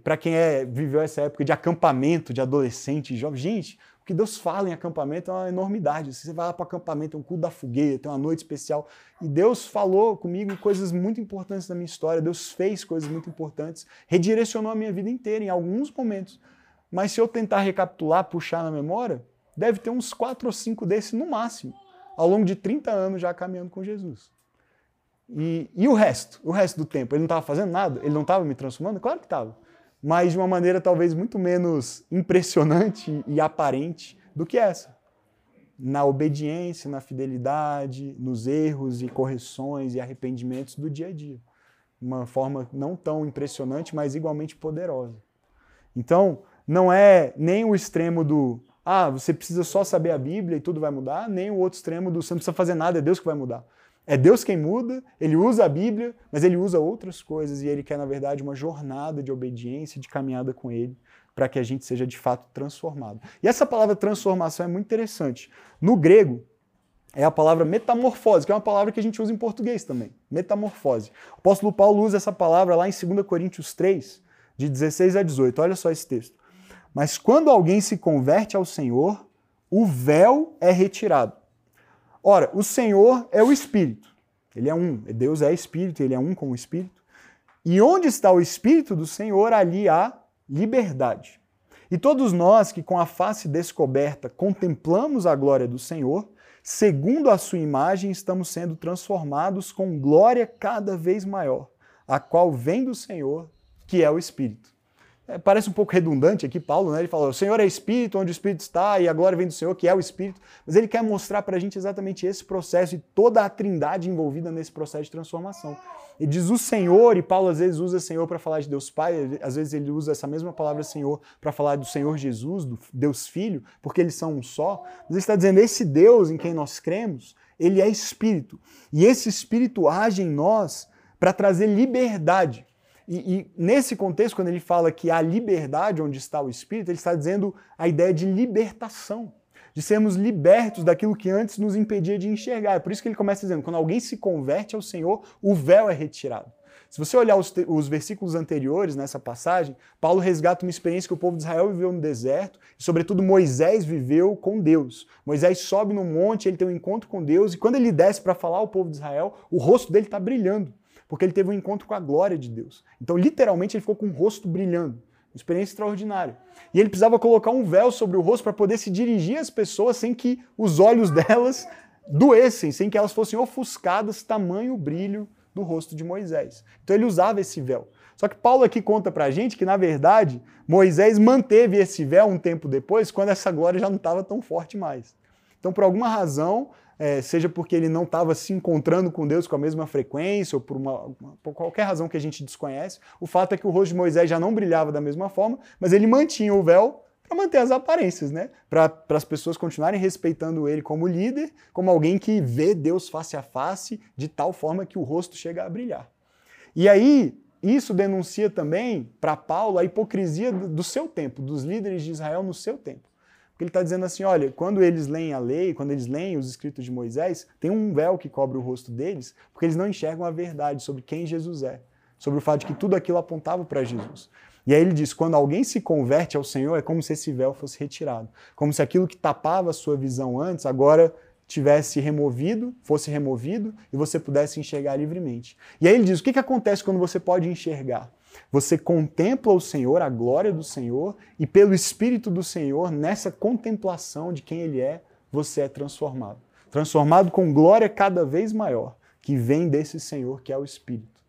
Para quem é, viveu essa época de acampamento, de adolescente, jovem, gente, que Deus fala em acampamento é uma enormidade. Você vai lá para o acampamento, é um culto da fogueira, tem uma noite especial. E Deus falou comigo coisas muito importantes na minha história. Deus fez coisas muito importantes, redirecionou a minha vida inteira em alguns momentos. Mas se eu tentar recapitular, puxar na memória, deve ter uns quatro ou cinco desses no máximo, ao longo de 30 anos já caminhando com Jesus. E, e o resto? O resto do tempo? Ele não estava fazendo nada? Ele não estava me transformando? Claro que estava mas de uma maneira talvez muito menos impressionante e aparente do que essa. Na obediência, na fidelidade, nos erros e correções e arrependimentos do dia a dia. Uma forma não tão impressionante, mas igualmente poderosa. Então, não é nem o extremo do ah, você precisa só saber a Bíblia e tudo vai mudar, nem o outro extremo do você não precisa fazer nada, é Deus que vai mudar. É Deus quem muda, ele usa a Bíblia, mas ele usa outras coisas e ele quer, na verdade, uma jornada de obediência, de caminhada com ele, para que a gente seja de fato transformado. E essa palavra transformação é muito interessante. No grego, é a palavra metamorfose, que é uma palavra que a gente usa em português também. Metamorfose. O apóstolo Paulo usa essa palavra lá em 2 Coríntios 3, de 16 a 18. Olha só esse texto. Mas quando alguém se converte ao Senhor, o véu é retirado. Ora, o Senhor é o Espírito. Ele é um. Deus é Espírito, ele é um com o Espírito. E onde está o Espírito do Senhor, ali há liberdade. E todos nós que com a face descoberta contemplamos a glória do Senhor, segundo a sua imagem, estamos sendo transformados com glória cada vez maior, a qual vem do Senhor, que é o Espírito. É, parece um pouco redundante aqui, Paulo, né? Ele fala: o Senhor é Espírito, onde o Espírito está, e a glória vem do Senhor, que é o Espírito. Mas ele quer mostrar para a gente exatamente esse processo e toda a trindade envolvida nesse processo de transformação. Ele diz o Senhor, e Paulo às vezes usa Senhor para falar de Deus Pai, às vezes ele usa essa mesma palavra Senhor para falar do Senhor Jesus, do Deus Filho, porque eles são um só. Mas ele está dizendo: esse Deus em quem nós cremos, ele é Espírito. E esse Espírito age em nós para trazer liberdade e, e, nesse contexto, quando ele fala que há liberdade onde está o Espírito, ele está dizendo a ideia de libertação, de sermos libertos daquilo que antes nos impedia de enxergar. É por isso que ele começa dizendo: quando alguém se converte ao Senhor, o véu é retirado. Se você olhar os, os, versículos anteriores nessa passagem, Paulo resgata uma experiência que o povo de Israel viveu no deserto, e sobretudo Moisés viveu com Deus. Moisés sobe no monte, ele tem um encontro com Deus, e quando ele desce para falar ao povo de Israel, o rosto dele está brilhando porque ele teve um encontro com a glória de Deus. Então, literalmente, ele ficou com o rosto brilhando. Uma experiência extraordinária. E ele precisava colocar um véu sobre o rosto para poder se dirigir às pessoas sem que os olhos *laughs* delas doessem, sem que elas fossem ofuscadas, tamanho brilho do rosto de Moisés. Então ele usava esse véu. Só que Paulo aqui conta pra gente que, na verdade, Moisés manteve esse véu um tempo depois, quando essa glória já não estava tão forte mais. Então, por alguma razão, é, seja porque ele não estava se encontrando com Deus com a mesma frequência, ou por, uma, por qualquer razão que a gente desconhece, o fato é que o rosto de Moisés já não brilhava da mesma forma, mas ele mantinha o véu para manter as aparências, né? Para as pessoas continuarem respeitando ele como líder, como alguém que vê Deus face a face, de tal forma que o rosto chega a brilhar. E aí, isso denuncia também para Paulo a hipocrisia do seu tempo, dos líderes de Israel no seu tempo. Ele está dizendo assim: olha, quando eles leem a lei, quando eles leem os escritos de Moisés, tem um véu que cobre o rosto deles, porque eles não enxergam a verdade sobre quem Jesus é, sobre o fato de que tudo aquilo apontava para Jesus. E aí ele diz: quando alguém se converte ao Senhor, é como se esse véu fosse retirado. Como se aquilo que tapava a sua visão antes, agora tivesse removido, fosse removido e você pudesse enxergar livremente. E aí ele diz: o que, que acontece quando você pode enxergar? Você contempla o Senhor, a glória do Senhor, e pelo Espírito do Senhor, nessa contemplação de quem Ele é, você é transformado. Transformado com glória cada vez maior, que vem desse Senhor que é o Espírito.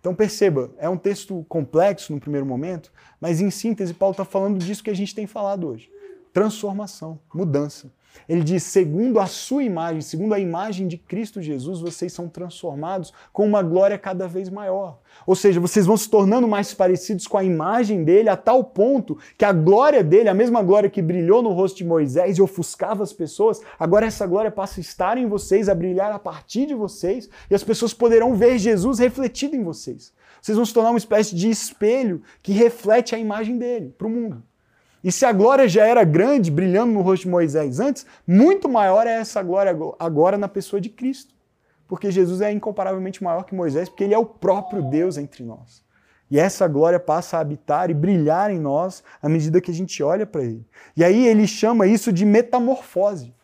Então perceba, é um texto complexo no primeiro momento, mas em síntese, Paulo está falando disso que a gente tem falado hoje: transformação, mudança. Ele diz: segundo a sua imagem, segundo a imagem de Cristo Jesus, vocês são transformados com uma glória cada vez maior. Ou seja, vocês vão se tornando mais parecidos com a imagem dele a tal ponto que a glória dele, a mesma glória que brilhou no rosto de Moisés e ofuscava as pessoas, agora essa glória passa a estar em vocês, a brilhar a partir de vocês, e as pessoas poderão ver Jesus refletido em vocês. Vocês vão se tornar uma espécie de espelho que reflete a imagem dele para o mundo. E se a glória já era grande, brilhando no rosto de Moisés antes, muito maior é essa glória agora na pessoa de Cristo. Porque Jesus é incomparavelmente maior que Moisés, porque ele é o próprio Deus entre nós. E essa glória passa a habitar e brilhar em nós à medida que a gente olha para ele. E aí ele chama isso de metamorfose.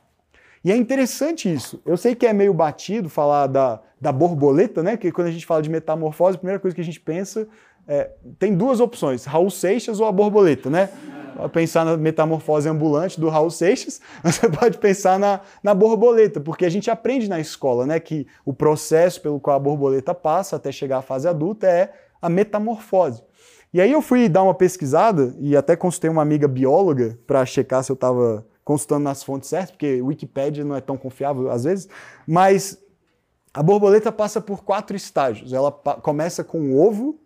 E é interessante isso. Eu sei que é meio batido falar da, da borboleta, né? Que quando a gente fala de metamorfose, a primeira coisa que a gente pensa é, tem duas opções, Raul Seixas ou a borboleta, né? pensar na metamorfose ambulante do Raul Seixas, *laughs* você pode pensar na, na borboleta, porque a gente aprende na escola né, que o processo pelo qual a borboleta passa até chegar à fase adulta é a metamorfose. E aí eu fui dar uma pesquisada e até consultei uma amiga bióloga para checar se eu estava consultando nas fontes certas, porque Wikipedia não é tão confiável às vezes, mas a borboleta passa por quatro estágios. Ela começa com o ovo,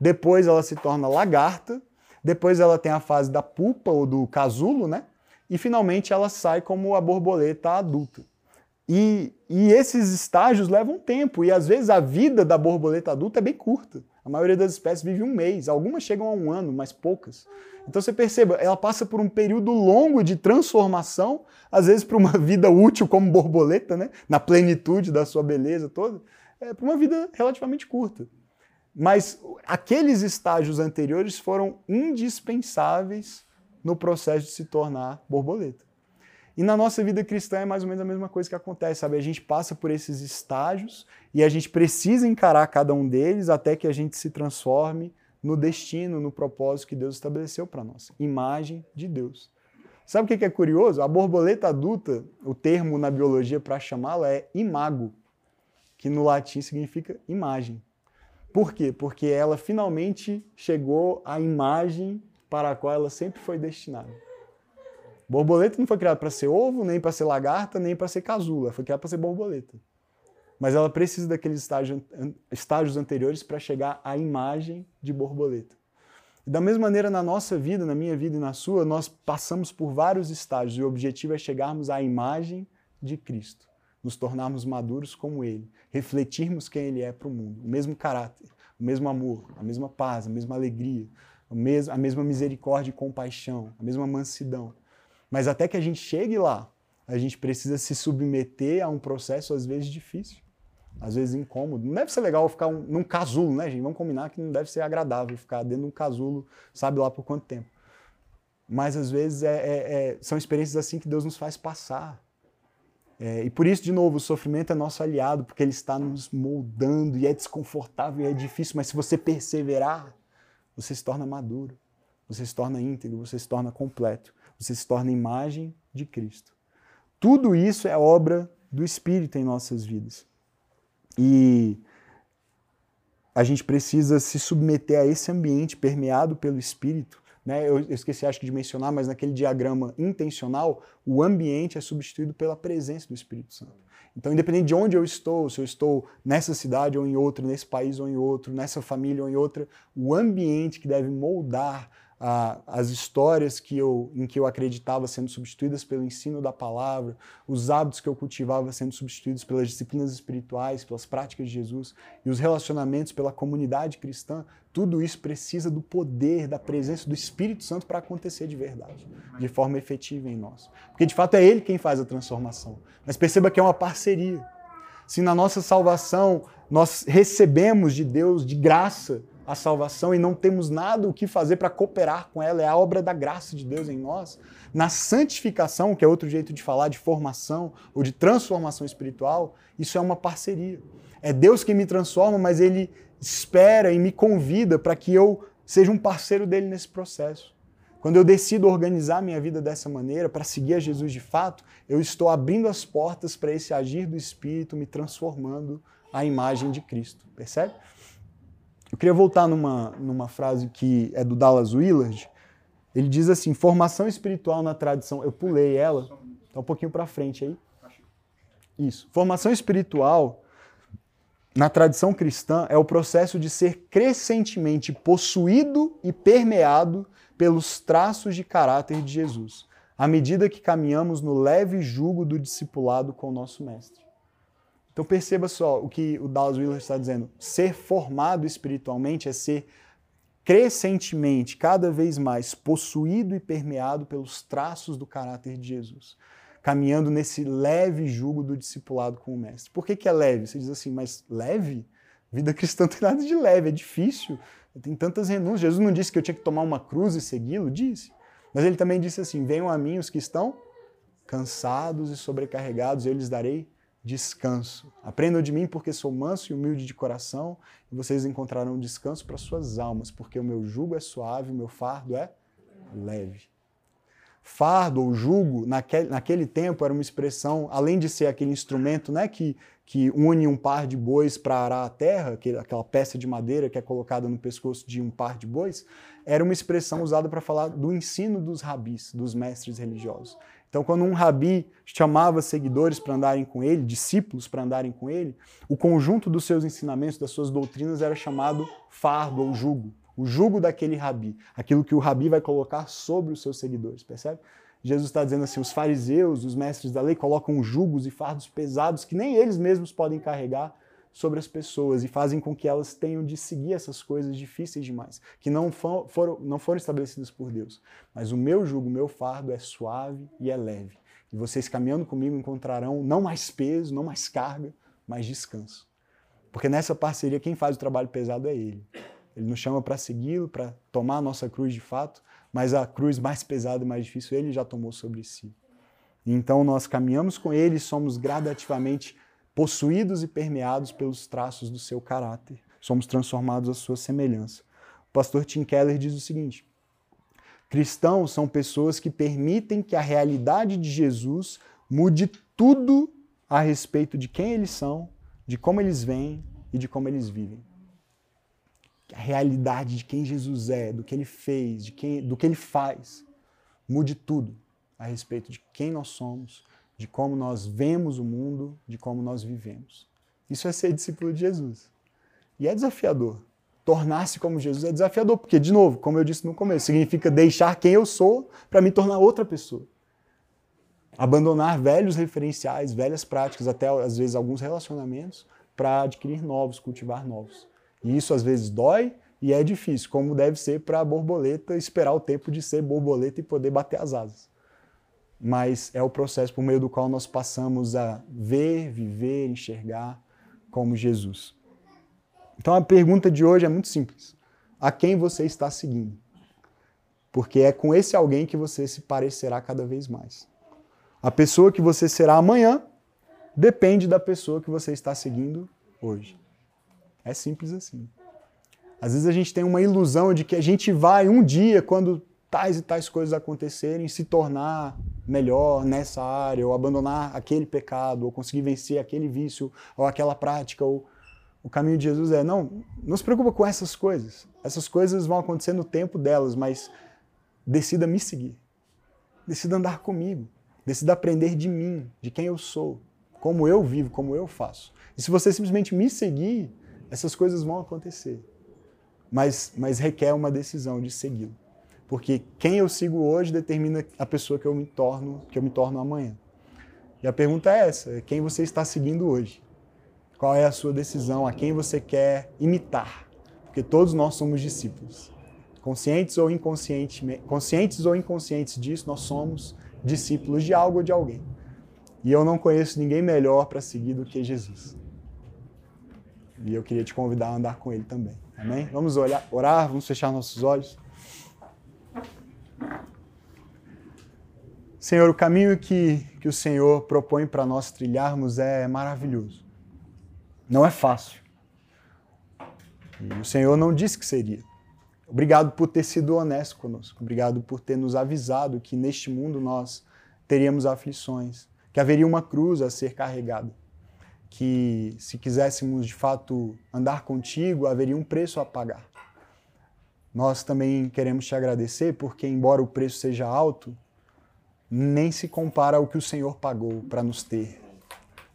depois ela se torna lagarta, depois ela tem a fase da pupa ou do casulo, né? E finalmente ela sai como a borboleta adulta. E, e, esses estágios levam tempo, e às vezes a vida da borboleta adulta é bem curta. A maioria das espécies vive um mês, algumas chegam a um ano, mas poucas. Então você perceba, ela passa por um período longo de transformação, às vezes para uma *laughs* vida útil como borboleta, né? na plenitude da sua beleza toda, é, para uma vida relativamente curta. Mas aqueles estágios anteriores foram indispensáveis no processo de se tornar borboleta. E na nossa vida cristã é mais ou menos a mesma coisa que acontece, sabe? A gente passa por esses estágios e a gente precisa encarar cada um deles até que a gente se transforme no destino, no propósito que Deus estabeleceu para nós imagem de Deus. Sabe o que é curioso? A borboleta adulta, o termo na biologia para chamá-la é imago, que no latim significa imagem. Por quê? Porque ela finalmente chegou à imagem para a qual ela sempre foi destinada. Borboleta não foi criada para ser ovo, nem para ser lagarta, nem para ser casula. Foi criada para ser borboleta. Mas ela precisa daqueles estágios, estágios anteriores para chegar à imagem de borboleta. E da mesma maneira, na nossa vida, na minha vida e na sua, nós passamos por vários estágios e o objetivo é chegarmos à imagem de Cristo nos tornarmos maduros como Ele, refletirmos quem Ele é para o mundo, o mesmo caráter, o mesmo amor, a mesma paz, a mesma alegria, a mesma misericórdia e compaixão, a mesma mansidão. Mas até que a gente chegue lá, a gente precisa se submeter a um processo às vezes difícil, às vezes incômodo. Não deve ser legal ficar um, num casulo, né, gente? Vamos combinar que não deve ser agradável ficar dentro de um casulo, sabe lá por quanto tempo. Mas às vezes é, é, é, são experiências assim que Deus nos faz passar. É, e por isso, de novo, o sofrimento é nosso aliado, porque ele está nos moldando e é desconfortável e é difícil, mas se você perseverar, você se torna maduro, você se torna íntegro, você se torna completo, você se torna imagem de Cristo. Tudo isso é obra do Espírito em nossas vidas. E a gente precisa se submeter a esse ambiente permeado pelo Espírito. Né? Eu, eu esqueci, acho que, de mencionar, mas naquele diagrama intencional, o ambiente é substituído pela presença do Espírito Santo. Então, independente de onde eu estou, se eu estou nessa cidade ou em outra, nesse país ou em outro, nessa família ou em outra, o ambiente que deve moldar ah, as histórias que eu, em que eu acreditava sendo substituídas pelo ensino da palavra, os hábitos que eu cultivava sendo substituídos pelas disciplinas espirituais, pelas práticas de Jesus e os relacionamentos pela comunidade cristã, tudo isso precisa do poder, da presença do Espírito Santo para acontecer de verdade, de forma efetiva em nós. Porque de fato é Ele quem faz a transformação. Mas perceba que é uma parceria. Se na nossa salvação nós recebemos de Deus de graça a salvação e não temos nada o que fazer para cooperar com ela, é a obra da graça de Deus em nós. Na santificação, que é outro jeito de falar de formação ou de transformação espiritual, isso é uma parceria. É Deus quem me transforma, mas Ele espera e me convida para que eu seja um parceiro dele nesse processo. Quando eu decido organizar minha vida dessa maneira, para seguir a Jesus de fato, eu estou abrindo as portas para esse agir do Espírito me transformando à imagem de Cristo. Percebe? Eu queria voltar numa, numa frase que é do Dallas Willard. Ele diz assim: formação espiritual na tradição. Eu pulei ela, tá um pouquinho para frente aí. Isso. Formação espiritual na tradição cristã é o processo de ser crescentemente possuído e permeado pelos traços de caráter de Jesus, à medida que caminhamos no leve jugo do discipulado com o nosso mestre. Então perceba só o que o Dallas Willard está dizendo. Ser formado espiritualmente é ser crescentemente, cada vez mais, possuído e permeado pelos traços do caráter de Jesus. Caminhando nesse leve jugo do discipulado com o Mestre. Por que, que é leve? Você diz assim, mas leve? Vida cristã tem nada de leve, é difícil. Tem tantas renúncias. Jesus não disse que eu tinha que tomar uma cruz e segui-lo? Disse. Mas ele também disse assim: Venham a mim os que estão cansados e sobrecarregados, eu lhes darei descanso. Aprendam de mim, porque sou manso e humilde de coração, e vocês encontrarão descanso para suas almas, porque o meu jugo é suave, o meu fardo é leve. Fardo ou jugo, naquele, naquele tempo, era uma expressão, além de ser aquele instrumento né, que, que une um par de bois para arar a terra, aquele, aquela peça de madeira que é colocada no pescoço de um par de bois, era uma expressão usada para falar do ensino dos rabis, dos mestres religiosos. Então, quando um rabi chamava seguidores para andarem com ele, discípulos para andarem com ele, o conjunto dos seus ensinamentos, das suas doutrinas era chamado fardo ou jugo. O jugo daquele rabi, aquilo que o rabi vai colocar sobre os seus seguidores, percebe? Jesus está dizendo assim: os fariseus, os mestres da lei, colocam jugos e fardos pesados que nem eles mesmos podem carregar sobre as pessoas e fazem com que elas tenham de seguir essas coisas difíceis demais, que não foram, não foram estabelecidas por Deus. Mas o meu jugo, o meu fardo é suave e é leve. E vocês caminhando comigo encontrarão não mais peso, não mais carga, mas descanso. Porque nessa parceria quem faz o trabalho pesado é Ele. Ele nos chama para segui-lo, para tomar a nossa cruz de fato, mas a cruz mais pesada e mais difícil Ele já tomou sobre si. Então nós caminhamos com Ele e somos gradativamente possuídos e permeados pelos traços do seu caráter. Somos transformados à sua semelhança. O pastor Tim Keller diz o seguinte: Cristãos são pessoas que permitem que a realidade de Jesus mude tudo a respeito de quem eles são, de como eles vêm e de como eles vivem. A realidade de quem Jesus é, do que ele fez, de quem, do que ele faz, mude tudo a respeito de quem nós somos, de como nós vemos o mundo, de como nós vivemos. Isso é ser discípulo de Jesus. E é desafiador. Tornar-se como Jesus é desafiador, porque, de novo, como eu disse no começo, significa deixar quem eu sou para me tornar outra pessoa. Abandonar velhos referenciais, velhas práticas, até às vezes alguns relacionamentos, para adquirir novos, cultivar novos. E isso às vezes dói e é difícil, como deve ser para a borboleta esperar o tempo de ser borboleta e poder bater as asas mas é o processo por meio do qual nós passamos a ver, viver, enxergar como Jesus. Então a pergunta de hoje é muito simples: a quem você está seguindo? Porque é com esse alguém que você se parecerá cada vez mais. A pessoa que você será amanhã depende da pessoa que você está seguindo hoje. É simples assim. Às vezes a gente tem uma ilusão de que a gente vai um dia, quando tais e tais coisas acontecerem, se tornar melhor nessa área, ou abandonar aquele pecado, ou conseguir vencer aquele vício, ou aquela prática, ou o caminho de Jesus é: não, não se preocupa com essas coisas. Essas coisas vão acontecer no tempo delas, mas decida me seguir. Decida andar comigo. Decida aprender de mim, de quem eu sou, como eu vivo, como eu faço. E se você simplesmente me seguir, essas coisas vão acontecer. Mas, mas requer uma decisão de segui-lo. Porque quem eu sigo hoje determina a pessoa que eu me torno, que eu me torno amanhã. E a pergunta é essa: quem você está seguindo hoje? Qual é a sua decisão? A quem você quer imitar? Porque todos nós somos discípulos. Conscientes ou inconscientes, conscientes ou inconscientes disso, nós somos discípulos de algo ou de alguém. E eu não conheço ninguém melhor para seguir do que Jesus. E eu queria te convidar a andar com ele também. Amém? Vamos olhar, orar, vamos fechar nossos olhos. Senhor, o caminho que, que o Senhor propõe para nós trilharmos é maravilhoso. Não é fácil. E o Senhor não disse que seria. Obrigado por ter sido honesto conosco. Obrigado por ter nos avisado que neste mundo nós teríamos aflições, que haveria uma cruz a ser carregada, que se quiséssemos de fato andar contigo, haveria um preço a pagar. Nós também queremos te agradecer porque, embora o preço seja alto, nem se compara ao que o Senhor pagou para nos ter,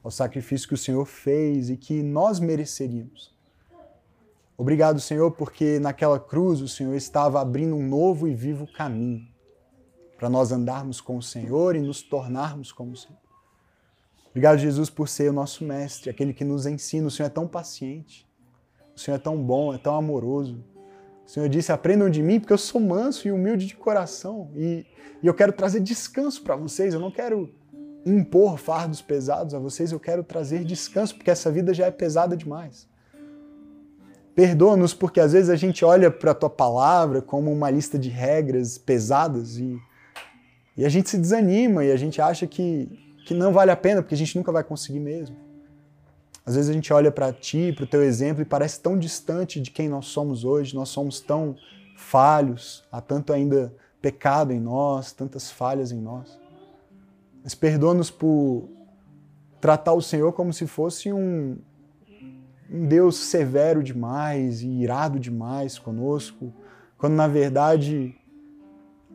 ao sacrifício que o Senhor fez e que nós mereceríamos. Obrigado, Senhor, porque naquela cruz o Senhor estava abrindo um novo e vivo caminho para nós andarmos com o Senhor e nos tornarmos como o Senhor. Obrigado, Jesus, por ser o nosso mestre, aquele que nos ensina. O Senhor é tão paciente, o Senhor é tão bom, é tão amoroso. O Senhor disse: aprendam de mim, porque eu sou manso e humilde de coração. E, e eu quero trazer descanso para vocês. Eu não quero impor fardos pesados a vocês, eu quero trazer descanso, porque essa vida já é pesada demais. Perdoa-nos porque às vezes a gente olha para a tua palavra como uma lista de regras pesadas e, e a gente se desanima e a gente acha que, que não vale a pena porque a gente nunca vai conseguir mesmo. Às vezes a gente olha para ti, para o teu exemplo e parece tão distante de quem nós somos hoje, nós somos tão falhos, há tanto ainda pecado em nós, tantas falhas em nós. Mas perdoa-nos por tratar o Senhor como se fosse um, um Deus severo demais e irado demais conosco, quando na verdade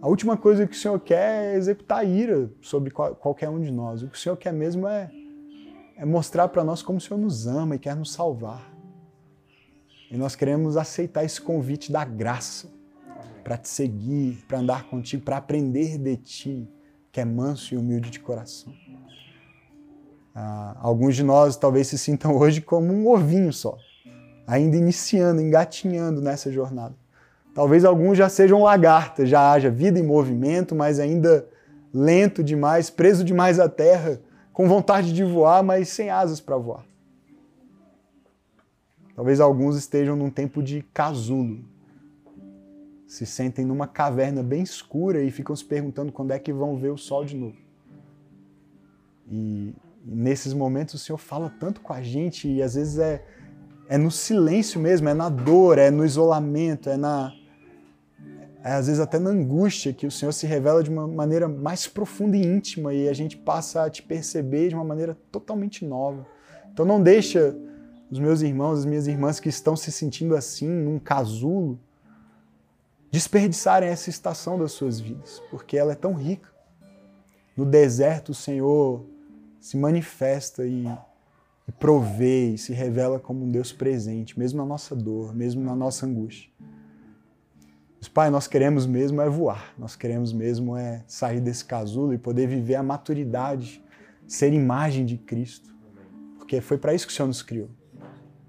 a última coisa que o Senhor quer é executar ira sobre qualquer um de nós. O que o Senhor quer mesmo é, é mostrar para nós como o Senhor nos ama e quer nos salvar. E nós queremos aceitar esse convite da graça para te seguir, para andar contigo, para aprender de ti, que é manso e humilde de coração. Ah, alguns de nós talvez se sintam *laughs* hoje como um ovinho só, ainda iniciando, engatinhando nessa jornada. Talvez alguns já sejam lagartas, já haja vida em movimento, mas ainda lento demais, preso demais à terra, com vontade de voar, mas sem asas para voar. Talvez alguns estejam num tempo de casulo. Se sentem numa caverna bem escura e ficam se perguntando quando é que vão ver o sol de novo. E e nesses momentos o Senhor fala tanto com a gente e às vezes é, é no silêncio mesmo, é na dor, é no isolamento, é na às vezes até na angústia que o Senhor se revela de uma maneira mais profunda e íntima e a gente passa a te perceber de uma maneira totalmente nova. Então não deixa os meus irmãos, as minhas irmãs que estão se sentindo assim, num casulo, desperdiçarem essa estação das suas vidas, porque ela é tão rica. No deserto, o Senhor se manifesta e, e provê e se revela como um Deus presente, mesmo na nossa dor, mesmo na nossa angústia. Mas, Pai, nós queremos mesmo é voar, nós queremos mesmo é sair desse casulo e poder viver a maturidade, ser imagem de Cristo, porque foi para isso que o Senhor nos criou.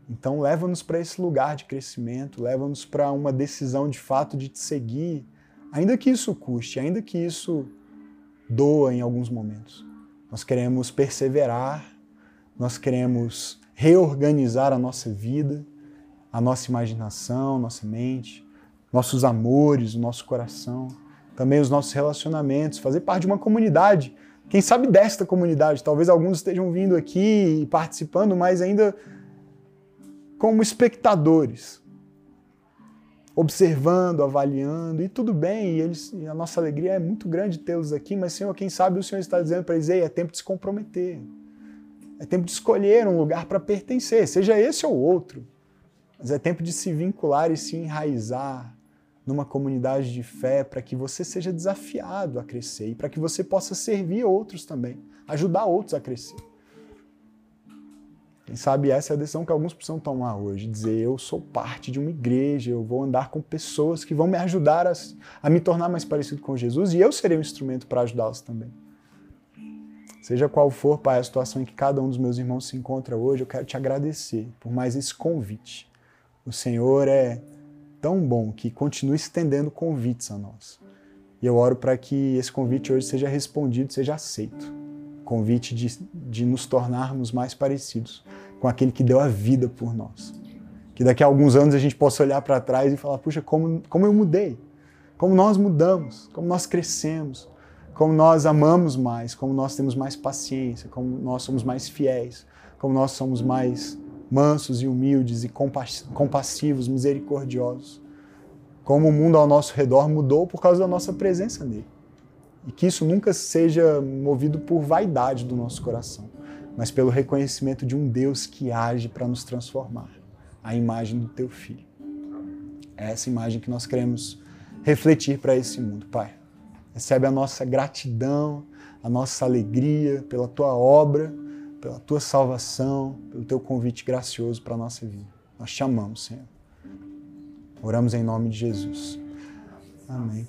Então, leva-nos para esse lugar de crescimento, leva-nos para uma decisão de fato de te seguir, ainda que isso custe, ainda que isso doa em alguns momentos. Nós queremos perseverar, nós queremos reorganizar a nossa vida, a nossa imaginação, nossa mente, nossos amores, o nosso coração, também os nossos relacionamentos, fazer parte de uma comunidade. Quem sabe desta comunidade, talvez alguns estejam vindo aqui e participando, mas ainda como espectadores observando, avaliando, e tudo bem, e, eles, e a nossa alegria é muito grande tê-los aqui, mas, Senhor, quem sabe o Senhor está dizendo para eles, Ei, é tempo de se comprometer, É tempo de escolher um lugar para pertencer, seja esse ou outro. Mas é tempo de se vincular e se enraizar numa comunidade de fé para que você seja desafiado a crescer e para que você possa servir outros também, ajudar outros a crescer. Quem sabe essa é a decisão que alguns precisam tomar hoje, dizer eu sou parte de uma igreja, eu vou andar com pessoas que vão me ajudar a, a me tornar mais parecido com Jesus e eu serei um instrumento para ajudá-los também. Seja qual for, Pai, a situação em que cada um dos meus irmãos se encontra hoje, eu quero te agradecer por mais esse convite. O Senhor é tão bom que continue estendendo convites a nós. E eu oro para que esse convite hoje seja respondido, seja aceito. Convite de, de nos tornarmos mais parecidos com aquele que deu a vida por nós. Que daqui a alguns anos a gente possa olhar para trás e falar: puxa, como, como eu mudei, como nós mudamos, como nós crescemos, como nós amamos mais, como nós temos mais paciência, como nós somos mais fiéis, como nós somos mais mansos e humildes e compassivos, misericordiosos. Como o mundo ao nosso redor mudou por causa da nossa presença nele. E que isso nunca seja movido por vaidade do nosso coração, mas pelo reconhecimento de um Deus que age para nos transformar a imagem do teu filho. É essa imagem que nós queremos refletir para esse mundo, Pai. Recebe a nossa gratidão, a nossa alegria pela tua obra pela tua salvação, pelo teu convite gracioso para a nossa vida. Nós te amamos, Senhor. Oramos em nome de Jesus. Amém.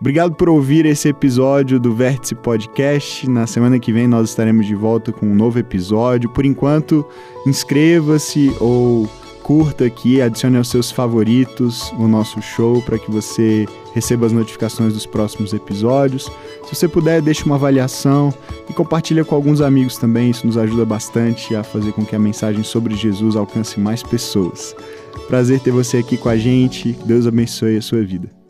Obrigado por ouvir esse episódio do Vértice Podcast. Na semana que vem nós estaremos de volta com um novo episódio. Por enquanto, inscreva-se ou curta aqui, adicione aos seus favoritos o nosso show para que você receba as notificações dos próximos episódios. Se você puder, deixe uma avaliação e compartilha com alguns amigos também, isso nos ajuda bastante a fazer com que a mensagem sobre Jesus alcance mais pessoas. Prazer ter você aqui com a gente, Deus abençoe a sua vida.